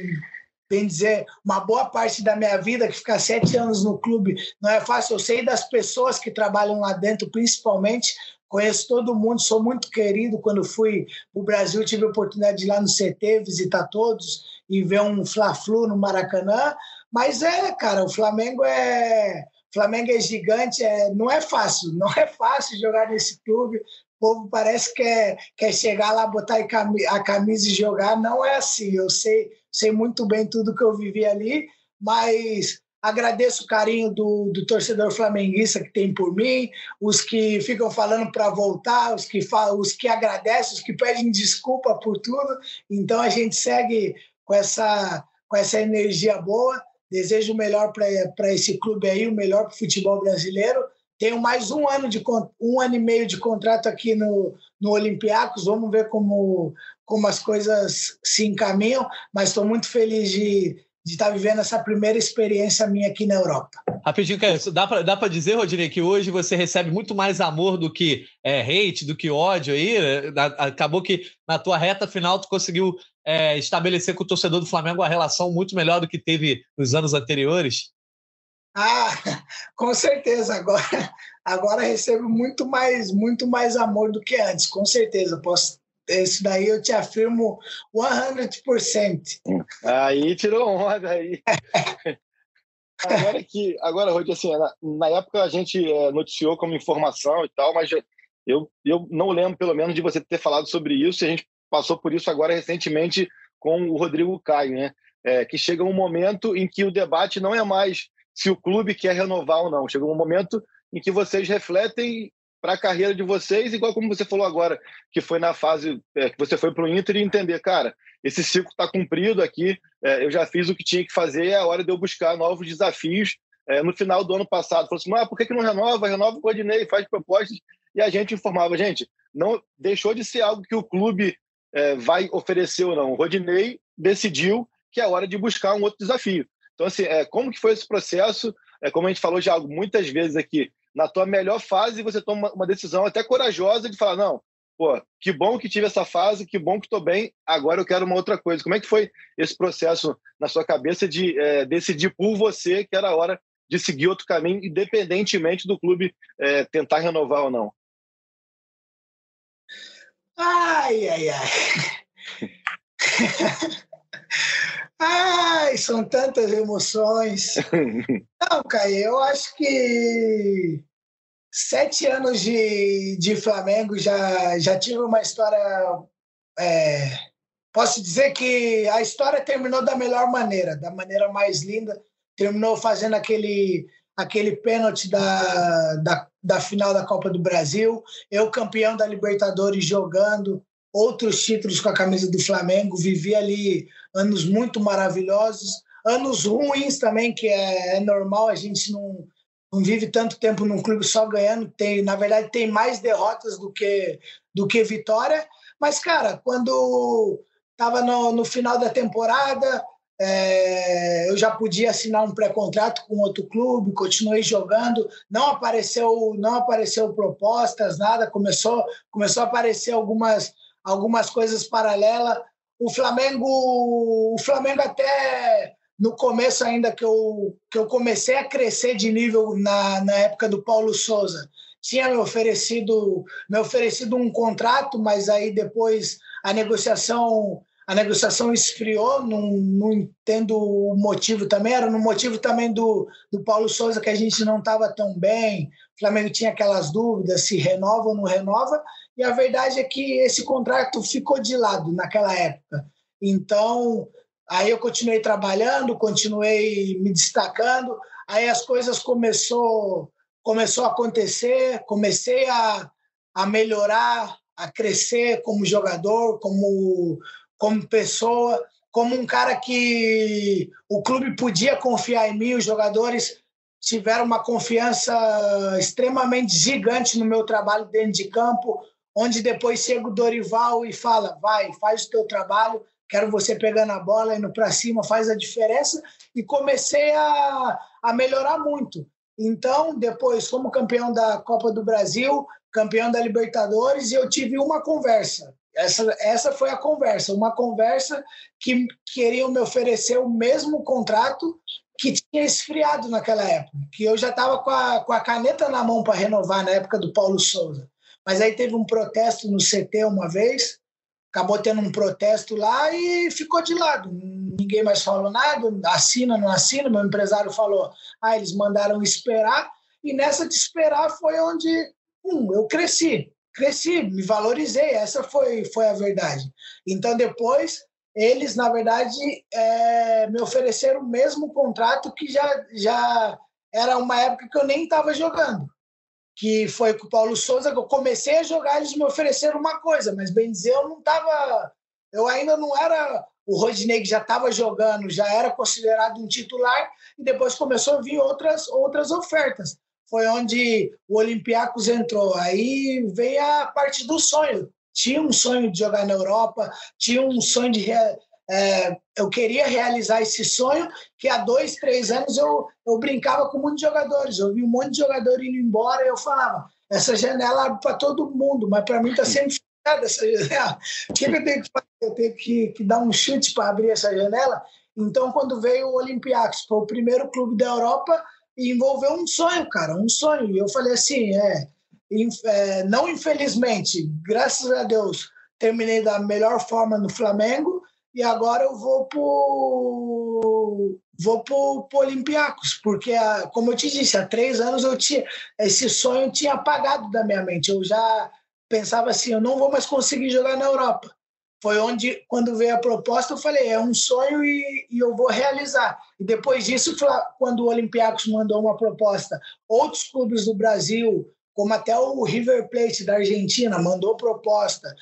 bem dizer, uma boa parte da minha vida, que ficar sete anos no clube não é fácil. Eu sei das pessoas que trabalham lá dentro, principalmente, Conheço todo mundo, sou muito querido. Quando fui para o Brasil, tive a oportunidade de ir lá no CT, visitar todos e ver um Fla-Flu no Maracanã. Mas é, cara, o Flamengo é. Flamengo é gigante, é, não é fácil, não é fácil jogar nesse clube. O povo parece que quer, quer chegar lá, botar a camisa e jogar. Não é assim. Eu sei, sei muito bem tudo que eu vivi ali, mas Agradeço o carinho do, do, torcedor flamenguista que tem por mim, os que ficam falando para voltar, os que, os que agradecem, os que pedem desculpa por tudo. Então a gente segue com essa, com essa energia boa. Desejo o melhor para esse clube aí, o melhor para o futebol brasileiro. Tenho mais um ano, de, um ano e meio de contrato aqui no, no Olympiacos. Vamos ver como, como as coisas se encaminham, mas estou muito feliz de de estar vivendo essa primeira experiência minha aqui na Europa. Rapidinho, dá para dá dizer, Rodinei, que hoje você recebe muito mais amor do que é, hate, do que ódio aí? Né? Acabou que na tua reta final tu conseguiu é, estabelecer com o torcedor do Flamengo uma relação muito melhor do que teve nos anos anteriores? Ah, <laughs> com certeza. Agora, agora recebo muito mais, muito mais amor do que antes, com certeza. Posso isso daí eu te afirmo 100%. Aí tirou onda aí. <laughs> agora que, agora, Rod, assim, na, na, época a gente é, noticiou como informação e tal, mas eu, eu não lembro, pelo menos, de você ter falado sobre isso. A gente passou por isso agora recentemente com o Rodrigo Caio, né? É, que chega um momento em que o debate não é mais se o clube quer renovar ou não. Chega um momento em que vocês refletem para a carreira de vocês, igual como você falou agora, que foi na fase é, que você foi para o Inter e entender, cara, esse ciclo está cumprido aqui, é, eu já fiz o que tinha que fazer, é a hora de eu buscar novos desafios. É, no final do ano passado, falou assim: ah, por que, que não renova? Renova o Rodinei, faz propostas. E a gente informava, gente, não deixou de ser algo que o clube é, vai oferecer ou não. O Rodinei decidiu que é hora de buscar um outro desafio. Então, assim, é, como que foi esse processo? É, como a gente falou já muitas vezes aqui, na tua melhor fase, você toma uma decisão até corajosa de falar, não, pô, que bom que tive essa fase, que bom que estou bem, agora eu quero uma outra coisa. Como é que foi esse processo na sua cabeça de é, decidir por você que era a hora de seguir outro caminho, independentemente do clube é, tentar renovar ou não? Ai, ai, ai. <laughs> ai, são tantas emoções. <laughs> Não, Caio, eu acho que sete anos de, de Flamengo já, já tive uma história. É, posso dizer que a história terminou da melhor maneira, da maneira mais linda. Terminou fazendo aquele, aquele pênalti da, da, da final da Copa do Brasil, eu campeão da Libertadores jogando, outros títulos com a camisa do Flamengo, vivi ali anos muito maravilhosos anos ruins também, que é, é normal, a gente não, não vive tanto tempo num clube só ganhando, tem, na verdade, tem mais derrotas do que, do que vitória. Mas, cara, quando estava no, no final da temporada, é, eu já podia assinar um pré-contrato com outro clube, continuei jogando, não apareceu, não apareceu propostas, nada, começou, começou a aparecer algumas, algumas coisas paralelas. O Flamengo, o Flamengo até no começo ainda que eu, que eu comecei a crescer de nível na, na época do Paulo Souza, tinha me oferecido, me oferecido um contrato, mas aí depois a negociação a negociação esfriou, não, não entendo o motivo também, era no motivo também do, do Paulo Souza que a gente não estava tão bem, o Flamengo tinha aquelas dúvidas se renova ou não renova, e a verdade é que esse contrato ficou de lado naquela época. Então, Aí eu continuei trabalhando, continuei me destacando. Aí as coisas começou começou a acontecer, comecei a, a melhorar, a crescer como jogador, como como pessoa, como um cara que o clube podia confiar em mim, os jogadores tiveram uma confiança extremamente gigante no meu trabalho dentro de campo, onde depois chega o Dorival e fala: vai, faz o teu trabalho, quero você pegando a bola, indo para cima, faz a diferença. E comecei a, a melhorar muito. Então, depois, como campeão da Copa do Brasil, campeão da Libertadores, eu tive uma conversa. Essa, essa foi a conversa, uma conversa que queriam me oferecer o mesmo contrato que tinha esfriado naquela época, que eu já estava com a, com a caneta na mão para renovar na época do Paulo Souza. Mas aí teve um protesto no CT uma vez, acabou tendo um protesto lá e ficou de lado. Ninguém mais falou nada, assina, não assina. Meu empresário falou: ah, eles mandaram esperar. E nessa de esperar foi onde eu cresci, cresci, me valorizei. Essa foi, foi a verdade. Então depois eles, na verdade, é, me ofereceram o mesmo contrato que já, já era uma época que eu nem estava jogando que foi com o Paulo Souza, que eu comecei a jogar, eles me ofereceram uma coisa, mas bem dizer, eu não estava. Eu ainda não era o Rodinei que já estava jogando, já era considerado um titular, e depois começou a vir outras, outras ofertas. Foi onde o Olympiacos entrou. Aí veio a parte do sonho. Tinha um sonho de jogar na Europa, tinha um sonho de é, eu queria realizar esse sonho que há dois, três anos eu, eu brincava com muitos jogadores. Eu vi um monte de jogador indo embora e eu falava: essa janela abre para todo mundo, mas para mim está sempre fechada essa janela. <laughs> O que, eu tenho que fazer? Eu tenho que, que dar um chute para abrir essa janela. Então, quando veio o Olympiacos, foi o primeiro clube da Europa e envolveu um sonho, cara, um sonho. E eu falei assim: é, é não infelizmente, graças a Deus, terminei da melhor forma no Flamengo e agora eu vou pro vou pro, pro Olympiacos, porque como eu te disse, há três anos eu tinha esse sonho tinha apagado da minha mente. Eu já pensava assim, eu não vou mais conseguir jogar na Europa. Foi onde, quando veio a proposta, eu falei, é um sonho e, e eu vou realizar. E depois disso, quando o Olympiacos mandou uma proposta, outros clubes do Brasil, como até o River Plate da Argentina, mandou proposta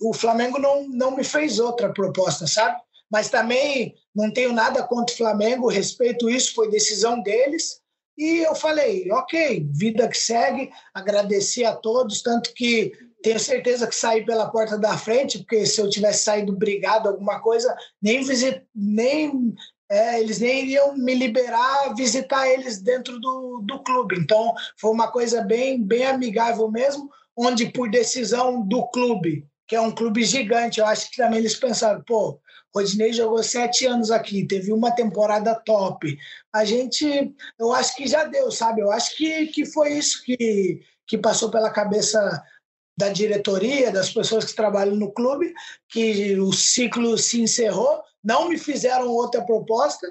o Flamengo não, não me fez outra proposta, sabe? Mas também não tenho nada contra o Flamengo, respeito isso, foi decisão deles. E eu falei, ok, vida que segue, agradeci a todos, tanto que tenho certeza que saí pela porta da frente, porque se eu tivesse saído brigado, alguma coisa, nem, visit, nem é, eles nem iriam me liberar visitar eles dentro do, do clube. Então, foi uma coisa bem, bem amigável mesmo, onde por decisão do clube que é um clube gigante. Eu acho que também eles pensaram, pô, Rodinei jogou sete anos aqui, teve uma temporada top. A gente, eu acho que já deu, sabe? Eu acho que, que foi isso que, que passou pela cabeça da diretoria, das pessoas que trabalham no clube, que o ciclo se encerrou, não me fizeram outra proposta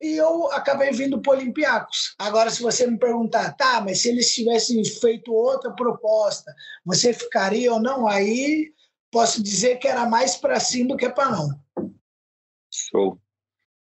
e eu acabei vindo para o Olympiacos. Agora, se você me perguntar, tá, mas se eles tivessem feito outra proposta, você ficaria ou não? Aí posso dizer que era mais para sim do que para não. Show.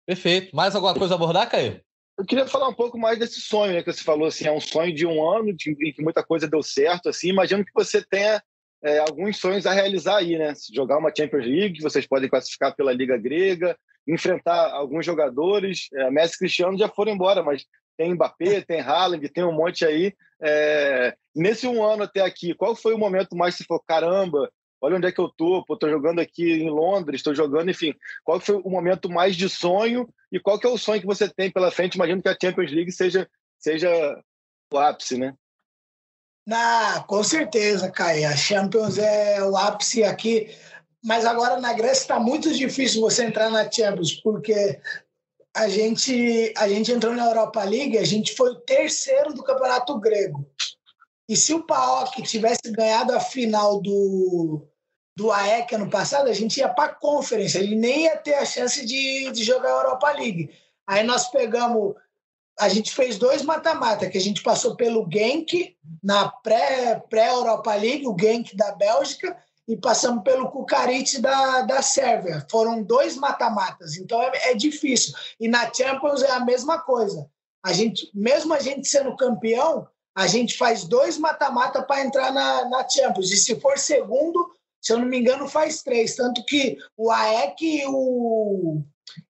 Perfeito. Mais alguma coisa a abordar, Caio? Eu queria falar um pouco mais desse sonho, né? Que você falou assim, é um sonho de um ano, de, em que muita coisa deu certo. Assim, imagino que você tenha é, alguns sonhos a realizar aí, né? Jogar uma Champions League, vocês podem classificar pela Liga Grega, enfrentar alguns jogadores. É, Messi e Cristiano já foram embora, mas tem Mbappé, tem Haaland, tem um monte aí. É, nesse um ano até aqui, qual foi o momento mais que você falou, caramba, olha onde é que eu tô, pô, tô jogando aqui em Londres, estou jogando, enfim. Qual foi o momento mais de sonho e qual que é o sonho que você tem pela frente? Imagino que a Champions League seja, seja o ápice, né? Ah, com certeza, Caio. A Champions é o ápice aqui. Mas agora na Grécia está muito difícil você entrar na Champions, porque a gente, a gente entrou na Europa League, a gente foi o terceiro do Campeonato Grego. E se o PAOK tivesse ganhado a final do, do AEC ano passado, a gente ia para a Conference, ele nem ia ter a chance de, de jogar a Europa League. Aí nós pegamos, a gente fez dois mata-mata, que a gente passou pelo Genk na pré-Europa pré League, o Genk da Bélgica, e passamos pelo Kukarit da, da Sérvia. Foram dois mata-matas, então é, é difícil. E na Champions é a mesma coisa. A gente, mesmo a gente sendo campeão, a gente faz dois mata-mata para entrar na, na Champions. E se for segundo, se eu não me engano, faz três. Tanto que o AEC e o,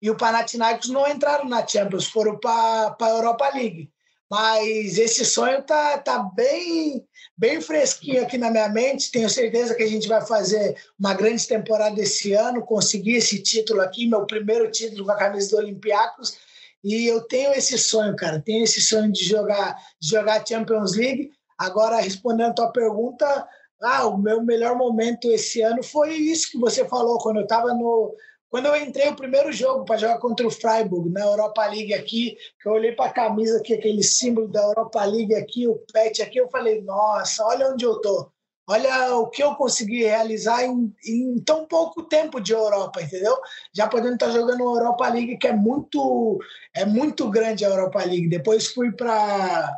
e o Panathinaikos não entraram na Champions, foram para a Europa League. Mas esse sonho tá, tá bem, bem fresquinho aqui na minha mente. Tenho certeza que a gente vai fazer uma grande temporada esse ano, conseguir esse título aqui, meu primeiro título com a camisa do Olympiacos. E eu tenho esse sonho, cara. Tenho esse sonho de jogar, de jogar Champions League. Agora, respondendo a tua pergunta, ah, o meu melhor momento esse ano foi isso que você falou, quando eu estava no, quando eu entrei o primeiro jogo para jogar contra o Freiburg na Europa League aqui, que eu olhei para a camisa aqui, aquele símbolo da Europa League aqui, o pet aqui, eu falei, nossa, olha onde eu tô. Olha o que eu consegui realizar em, em tão pouco tempo de Europa, entendeu? Já podendo estar tá jogando a Europa League, que é muito é muito grande a Europa League. Depois fui para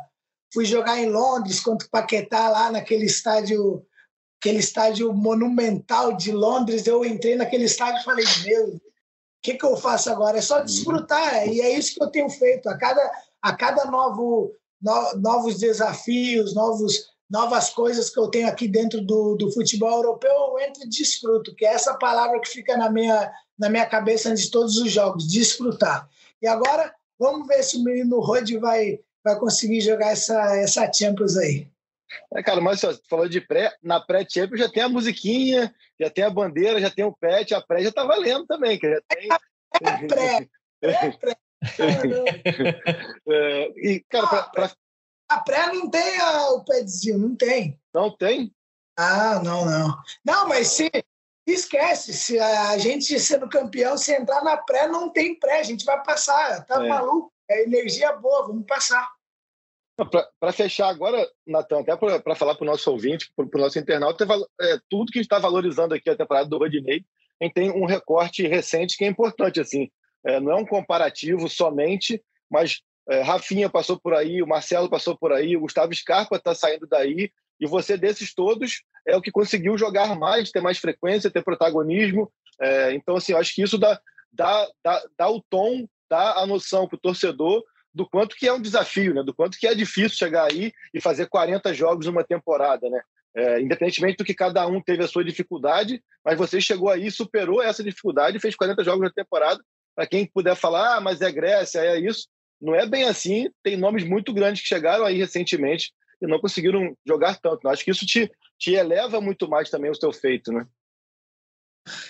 fui jogar em Londres contra o Paquetá lá naquele estádio aquele estádio monumental de Londres, eu entrei naquele estádio e falei, meu, o que, que eu faço agora? É só uhum. desfrutar, e é isso que eu tenho feito. A cada, a cada novo, no, novos desafios, novos, novas coisas que eu tenho aqui dentro do, do futebol europeu, eu entro e desfruto, que é essa palavra que fica na minha, na minha cabeça antes de todos os jogos, desfrutar. E agora, vamos ver se o menino Rod vai, vai conseguir jogar essa, essa Champions aí. É, cara, mas você falou de pré, na pré-champions já tem a musiquinha, já tem a bandeira, já tem o pet, a pré já tá valendo também, que já tem. <laughs> É pré, é pré. é, e, cara, pra, pra... A pré não tem a, o petzinho, não tem. Não tem? Ah, não, não. Não, mas se esquece, se a gente sendo campeão, se entrar na pré, não tem pré, a gente vai passar, tá é. maluco? É energia boa, vamos passar. Para fechar agora, Natan, até para falar para o nosso ouvinte, para o nosso internauta, é, tudo que está valorizando aqui a temporada do Rodinei, a gente tem um recorte recente que é importante. assim é, Não é um comparativo somente, mas é, Rafinha passou por aí, o Marcelo passou por aí, o Gustavo Scarpa está saindo daí, e você desses todos é o que conseguiu jogar mais, ter mais frequência, ter protagonismo. É, então, assim, eu acho que isso dá, dá, dá, dá o tom, dá a noção para o torcedor do quanto que é um desafio, né? do quanto que é difícil chegar aí e fazer 40 jogos numa temporada. Né? É, independentemente do que cada um teve a sua dificuldade, mas você chegou aí, superou essa dificuldade e fez 40 jogos na temporada. Para quem puder falar, ah, mas é Grécia, é isso. Não é bem assim. Tem nomes muito grandes que chegaram aí recentemente e não conseguiram jogar tanto. Acho que isso te, te eleva muito mais também o seu feito, né?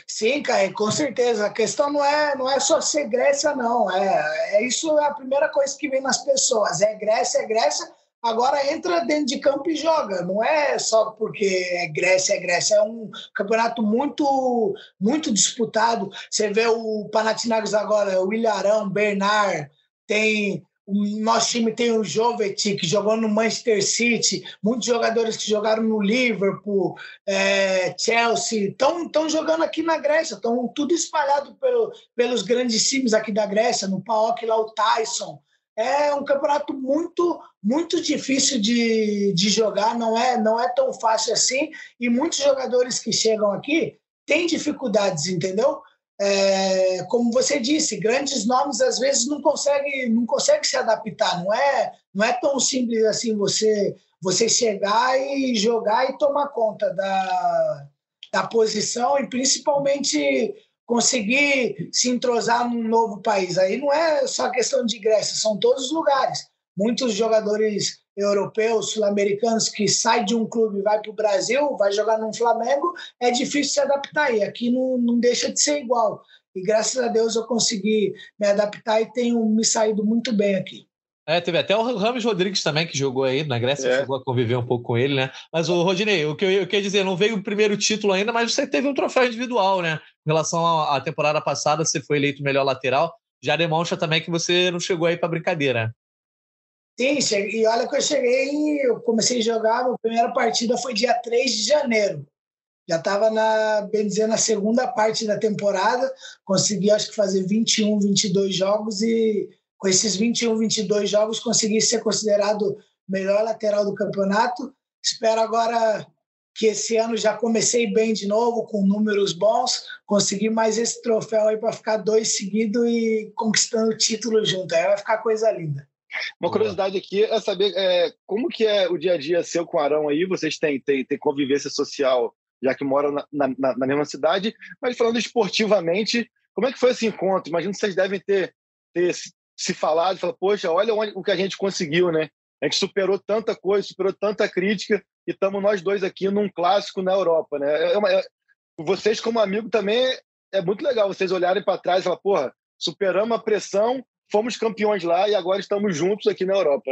Sim, Caio, com certeza. A questão não é, não é só ser Grécia, não. É, é isso é a primeira coisa que vem nas pessoas. É Grécia, é Grécia. Agora entra dentro de campo e joga. Não é só porque é Grécia, é Grécia. É um campeonato muito, muito disputado. Você vê o Panathinaikos agora, o Ilharão, Bernard, tem nosso time tem o Jovetic, que jogou no Manchester City, muitos jogadores que jogaram no Liverpool, é, Chelsea, estão jogando aqui na Grécia, estão tudo espalhado pelo, pelos grandes times aqui da Grécia, no PAOK lá o Tyson. É um campeonato muito, muito difícil de, de jogar, não é, não é tão fácil assim, e muitos jogadores que chegam aqui têm dificuldades, entendeu? É, como você disse, grandes nomes às vezes não conseguem não consegue se adaptar. Não é, não é tão simples assim você você chegar e jogar e tomar conta da, da posição e principalmente conseguir se entrosar num novo país. Aí não é só questão de Grécia, são todos os lugares. Muitos jogadores europeus, sul-americanos que sai de um clube e vai para o Brasil, vai jogar no Flamengo, é difícil se adaptar. E aqui não, não deixa de ser igual. E graças a Deus eu consegui me adaptar e tenho me saído muito bem aqui. É, teve até o Rames Rodrigues também, que jogou aí na Grécia, é. chegou a conviver um pouco com ele, né? Mas o Rodinei, o que eu, eu queria dizer, não veio o primeiro título ainda, mas você teve um troféu individual, né? Em relação à, à temporada passada, você foi eleito melhor lateral. Já demonstra também que você não chegou aí para brincadeira. Sim, cheguei, e olha que eu cheguei, eu comecei a jogar, minha primeira partida foi dia 3 de janeiro. Já estava, na, bem dizer, na segunda parte da temporada, consegui acho que fazer 21, 22 jogos e com esses 21, 22 jogos consegui ser considerado melhor lateral do campeonato. Espero agora que esse ano já comecei bem de novo, com números bons, conseguir mais esse troféu aí para ficar dois seguidos e conquistando o título junto. Aí vai ficar coisa linda. Uma curiosidade aqui é saber é, como que é o dia a dia seu com o Arão aí. Vocês têm, têm, têm convivência social, já que moram na, na, na, mesma cidade. Mas falando esportivamente, como é que foi esse encontro? Imagino que vocês devem ter, ter se falar, de falar, poxa, olha onde, o que a gente conseguiu, né? A gente superou tanta coisa, superou tanta crítica e estamos nós dois aqui num clássico na Europa, né? É uma, é, vocês como amigo também é muito legal vocês olharem para trás e falar, porra, superamos a pressão, fomos campeões lá e agora estamos juntos aqui na Europa.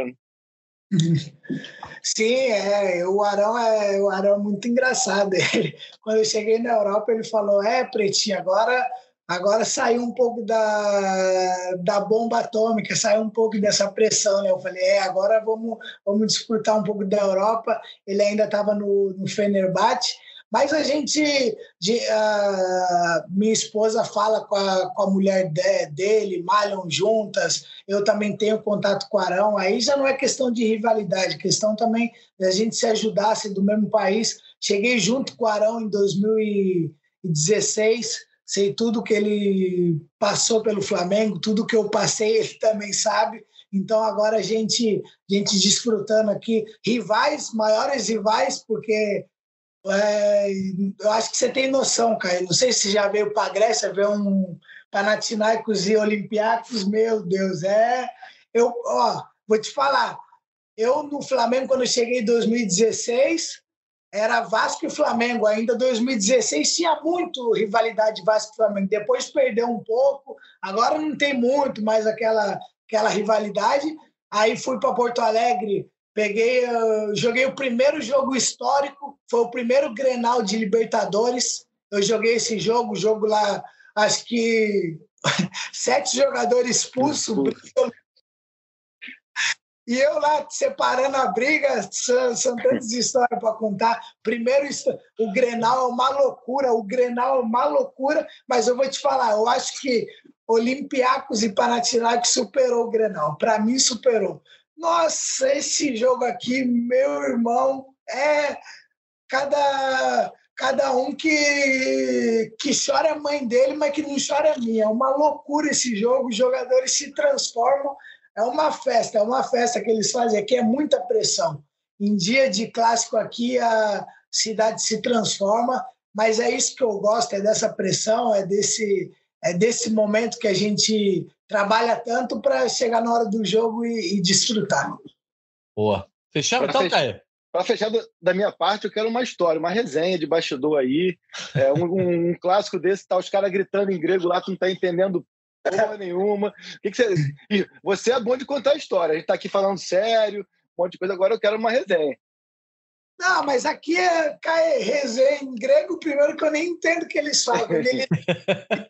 <laughs> Sim, é, o Arão é, o Arão é muito engraçado. <laughs> Ele, quando eu cheguei na Europa, ele falou: É, Pretinho, agora, agora saiu um pouco da, da bomba atômica, saiu um pouco dessa pressão. Né? Eu falei: É, agora vamos, vamos disputar um pouco da Europa. Ele ainda estava no, no Fenerbahçe. Mas a gente, de, uh, minha esposa fala com a, com a mulher de, dele, malham juntas, eu também tenho contato com o Arão, aí já não é questão de rivalidade, questão também da gente se ajudar, ser do mesmo país. Cheguei junto com o Arão em 2016, sei tudo que ele passou pelo Flamengo, tudo que eu passei, ele também sabe. Então agora a gente, a gente desfrutando aqui, rivais, maiores rivais, porque é, eu acho que você tem noção, cara. Não sei se já veio para a Grécia ver um Panathinaikos e Olympiacos. Meu Deus, é. Eu, ó, vou te falar. Eu no Flamengo, quando eu cheguei em 2016, era Vasco e Flamengo. Ainda 2016 tinha muito rivalidade Vasco e Flamengo. Depois perdeu um pouco. Agora não tem muito mais aquela, aquela rivalidade. Aí fui para Porto Alegre Peguei, uh, joguei o primeiro jogo histórico, foi o primeiro Grenal de Libertadores. Eu joguei esse jogo, jogo lá, acho que <laughs> sete jogadores expulsos. E eu lá separando a briga, são, são tantas <laughs> histórias para contar. Primeiro, o Grenal é uma loucura, o Grenal é uma loucura, mas eu vou te falar, eu acho que Olympiacos e Panathinaikos superou o Grenal. Para mim, superou. Nossa, esse jogo aqui, meu irmão, é cada cada um que, que chora a mãe dele, mas que não chora a minha. É uma loucura esse jogo, os jogadores se transformam. É uma festa, é uma festa que eles fazem aqui, é muita pressão. Em dia de clássico aqui, a cidade se transforma, mas é isso que eu gosto, é dessa pressão, é desse, é desse momento que a gente trabalha tanto para chegar na hora do jogo e, e desfrutar. Boa. Fechamos então, Caio? Para fechar da minha parte, eu quero uma história, uma resenha de bastidor aí. É, um, um, um, clássico desse, tá os caras gritando em grego lá, tu não tá entendendo porra nenhuma. Que que você... você é bom de contar história. A gente tá aqui falando sério, um monte de coisa. Agora eu quero uma resenha. Não, mas aqui é cai resenha em grego, primeiro que eu nem entendo o que eles falam. <laughs>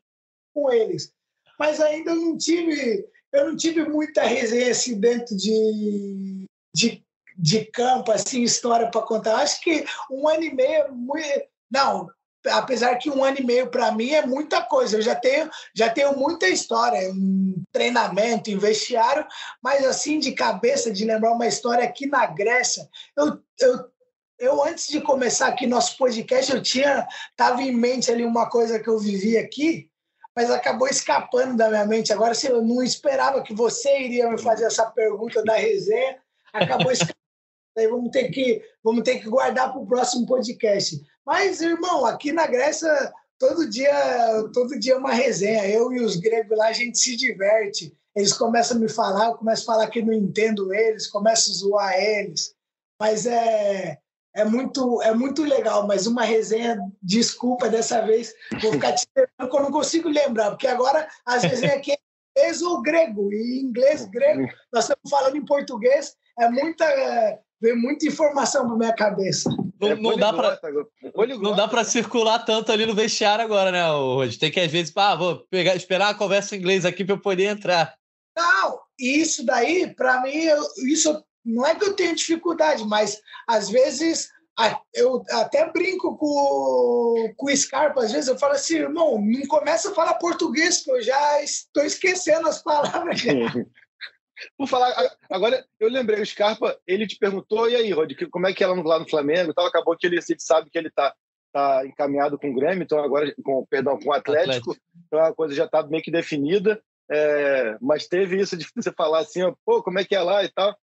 com eles mas ainda não tive, eu não tive muita resenha assim dentro de, de, de campo, assim, história para contar. Acho que um ano e meio, é muito, não, apesar que um ano e meio para mim é muita coisa. Eu já tenho, já tenho muita história treinamento, em vestiário, mas assim de cabeça de lembrar uma história aqui na Grécia, eu, eu eu antes de começar aqui nosso podcast, eu tinha tava em mente ali uma coisa que eu vivi aqui, mas acabou escapando da minha mente. Agora, se eu não esperava que você iria me fazer essa pergunta da resenha, acabou escapando. <laughs> Aí vamos ter que, vamos ter que guardar para o próximo podcast. Mas, irmão, aqui na Grécia, todo dia, todo dia é uma resenha. Eu e os gregos lá, a gente se diverte. Eles começam a me falar, eu começo a falar que não entendo eles, começo a zoar eles. Mas é, é muito, é muito legal, mas uma resenha, desculpa dessa vez, vou ficar te esperando que eu não consigo lembrar, porque agora as resenhas aqui é inglês ou grego, e inglês, grego, nós estamos falando em português, é muita, é, vem muita informação na minha cabeça. Não, é não dá para não dá para circular tanto ali no vestiário agora, né, hoje Tem que às vezes, ah, vou pegar, esperar a conversa em inglês aqui para eu poder entrar. Não, isso daí, para mim, eu, isso não é que eu tenho dificuldade, mas às vezes eu até brinco com, com o Scarpa, às vezes eu falo assim, irmão, não começa a falar português, que eu já estou esquecendo as palavras. <laughs> Vou falar, agora eu lembrei, o Scarpa, ele te perguntou, e aí, Rod, como é que é lá no, Flamengo tal, acabou que ele, ele sabe que ele está tá encaminhado com o Grêmio, então agora, com, perdão, com o Atlético, Atlético. então a coisa já está meio que definida, é, mas teve isso de <laughs> você falar assim, pô, como é que é lá e tal,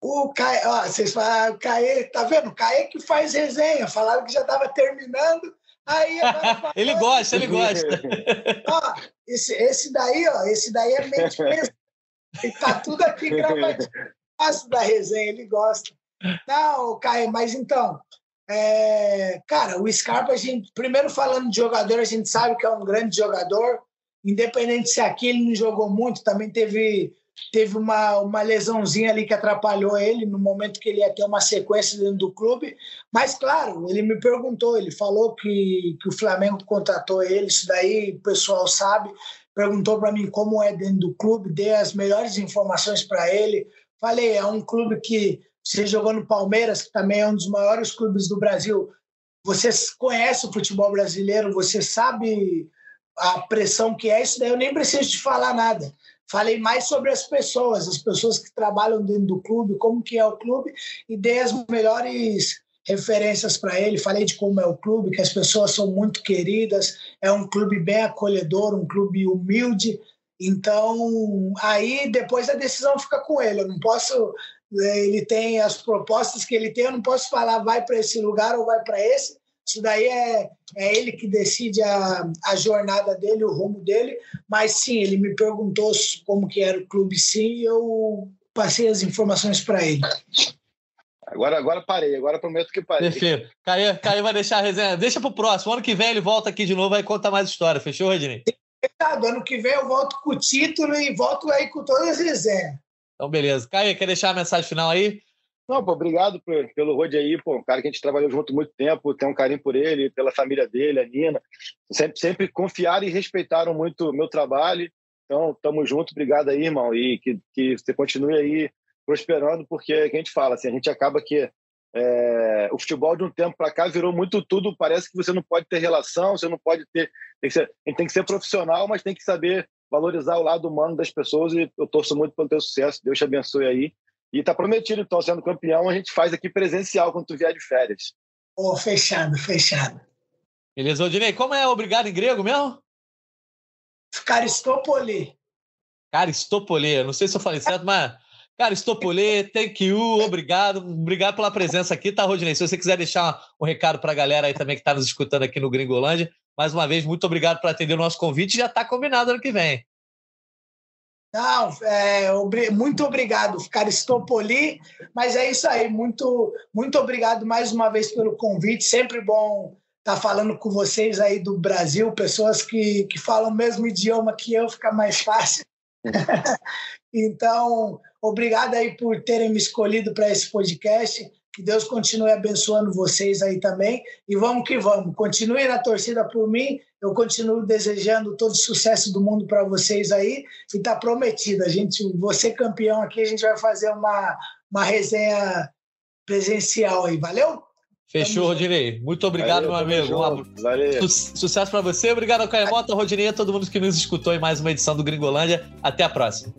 o Caê, ó, vocês falaram, o Caê, tá vendo? O Caê que faz resenha, falaram que já estava terminando, aí <laughs> ele gosta, ele gosta. ó, esse, esse daí, ó, esse daí é mente mesmo. Ele tá tudo aqui gravadinho. Gosto da resenha, ele gosta. Não, Caio, mas então, é, cara, o Scarpa, a gente, primeiro falando de jogador, a gente sabe que é um grande jogador, independente se aqui ele não jogou muito, também teve, teve uma, uma lesãozinha ali que atrapalhou ele no momento que ele ia ter uma sequência dentro do clube. Mas, claro, ele me perguntou, ele falou que, que o Flamengo contratou ele, isso daí o pessoal sabe. Perguntou para mim como é dentro do clube, dei as melhores informações para ele. Falei, é um clube que você jogou no Palmeiras, que também é um dos maiores clubes do Brasil. Você conhece o futebol brasileiro, você sabe a pressão que é. Isso daí eu nem preciso te falar nada. Falei mais sobre as pessoas, as pessoas que trabalham dentro do clube, como que é o clube, e dei as melhores referências para ele. Falei de como é o clube, que as pessoas são muito queridas, é um clube bem acolhedor, um clube humilde. Então, aí depois a decisão fica com ele. Eu não posso né, ele tem as propostas que ele tem, eu não posso falar vai para esse lugar ou vai para esse. Isso daí é, é ele que decide a, a jornada dele, o rumo dele. Mas sim, ele me perguntou como que era o clube, sim, e eu passei as informações para ele. Agora, agora parei, agora prometo que parei. Perfeito. Caio, Caio vai deixar a resenha. Deixa para o próximo. Ano que vem ele volta aqui de novo e conta mais história. Fechou, Redney? Ano que vem eu volto com o título e volto aí com todas as resenhas. Então, beleza. Caio, quer deixar a mensagem final aí? Não, pô, obrigado por, pelo Rode aí, pô, um cara que a gente trabalhou junto muito tempo, tem um carinho por ele, pela família dele, a Nina. Sempre, sempre confiaram e respeitaram muito o meu trabalho. Então, tamo junto, obrigado aí, irmão, e que, que você continue aí prosperando, porque é que a gente fala, assim, a gente acaba que é, o futebol de um tempo para cá virou muito tudo, parece que você não pode ter relação, você não pode ter, tem ser, a gente tem que ser profissional, mas tem que saber valorizar o lado humano das pessoas e eu torço muito pelo teu sucesso. Deus te abençoe aí. E tá prometido, então, sendo campeão, a gente faz aqui presencial quando tu vier de férias. Oh, fechado, fechado. Beleza, Odinei, como é obrigado em grego mesmo? Caristopoli. Caristopoli, não sei se eu falei certo, mas Caristopoli, thank you, obrigado, obrigado pela presença aqui, tá, Rodinei? Se você quiser deixar um recado para a galera aí também que está nos escutando aqui no Gringolândia, mais uma vez, muito obrigado por atender o nosso convite. Já está combinado ano que vem. Não, é, muito obrigado, Caristopoli. Mas é isso aí, muito, muito obrigado mais uma vez pelo convite. Sempre bom estar tá falando com vocês aí do Brasil, pessoas que, que falam o mesmo idioma que eu, fica mais fácil. <laughs> então, obrigado aí por terem me escolhido para esse podcast. Que Deus continue abençoando vocês aí também. E vamos que vamos. Continue na torcida por mim. Eu continuo desejando todo o sucesso do mundo para vocês aí. E está prometido. A gente, você campeão aqui, a gente vai fazer uma, uma resenha presencial aí. Valeu? Fechou, Rodinei. Muito obrigado, Valeu, meu amigo. Um Valeu. Su sucesso para você. Obrigado ao Caio Mota, Rodinei, a todo mundo que nos escutou em mais uma edição do Gringolândia. Até a próxima.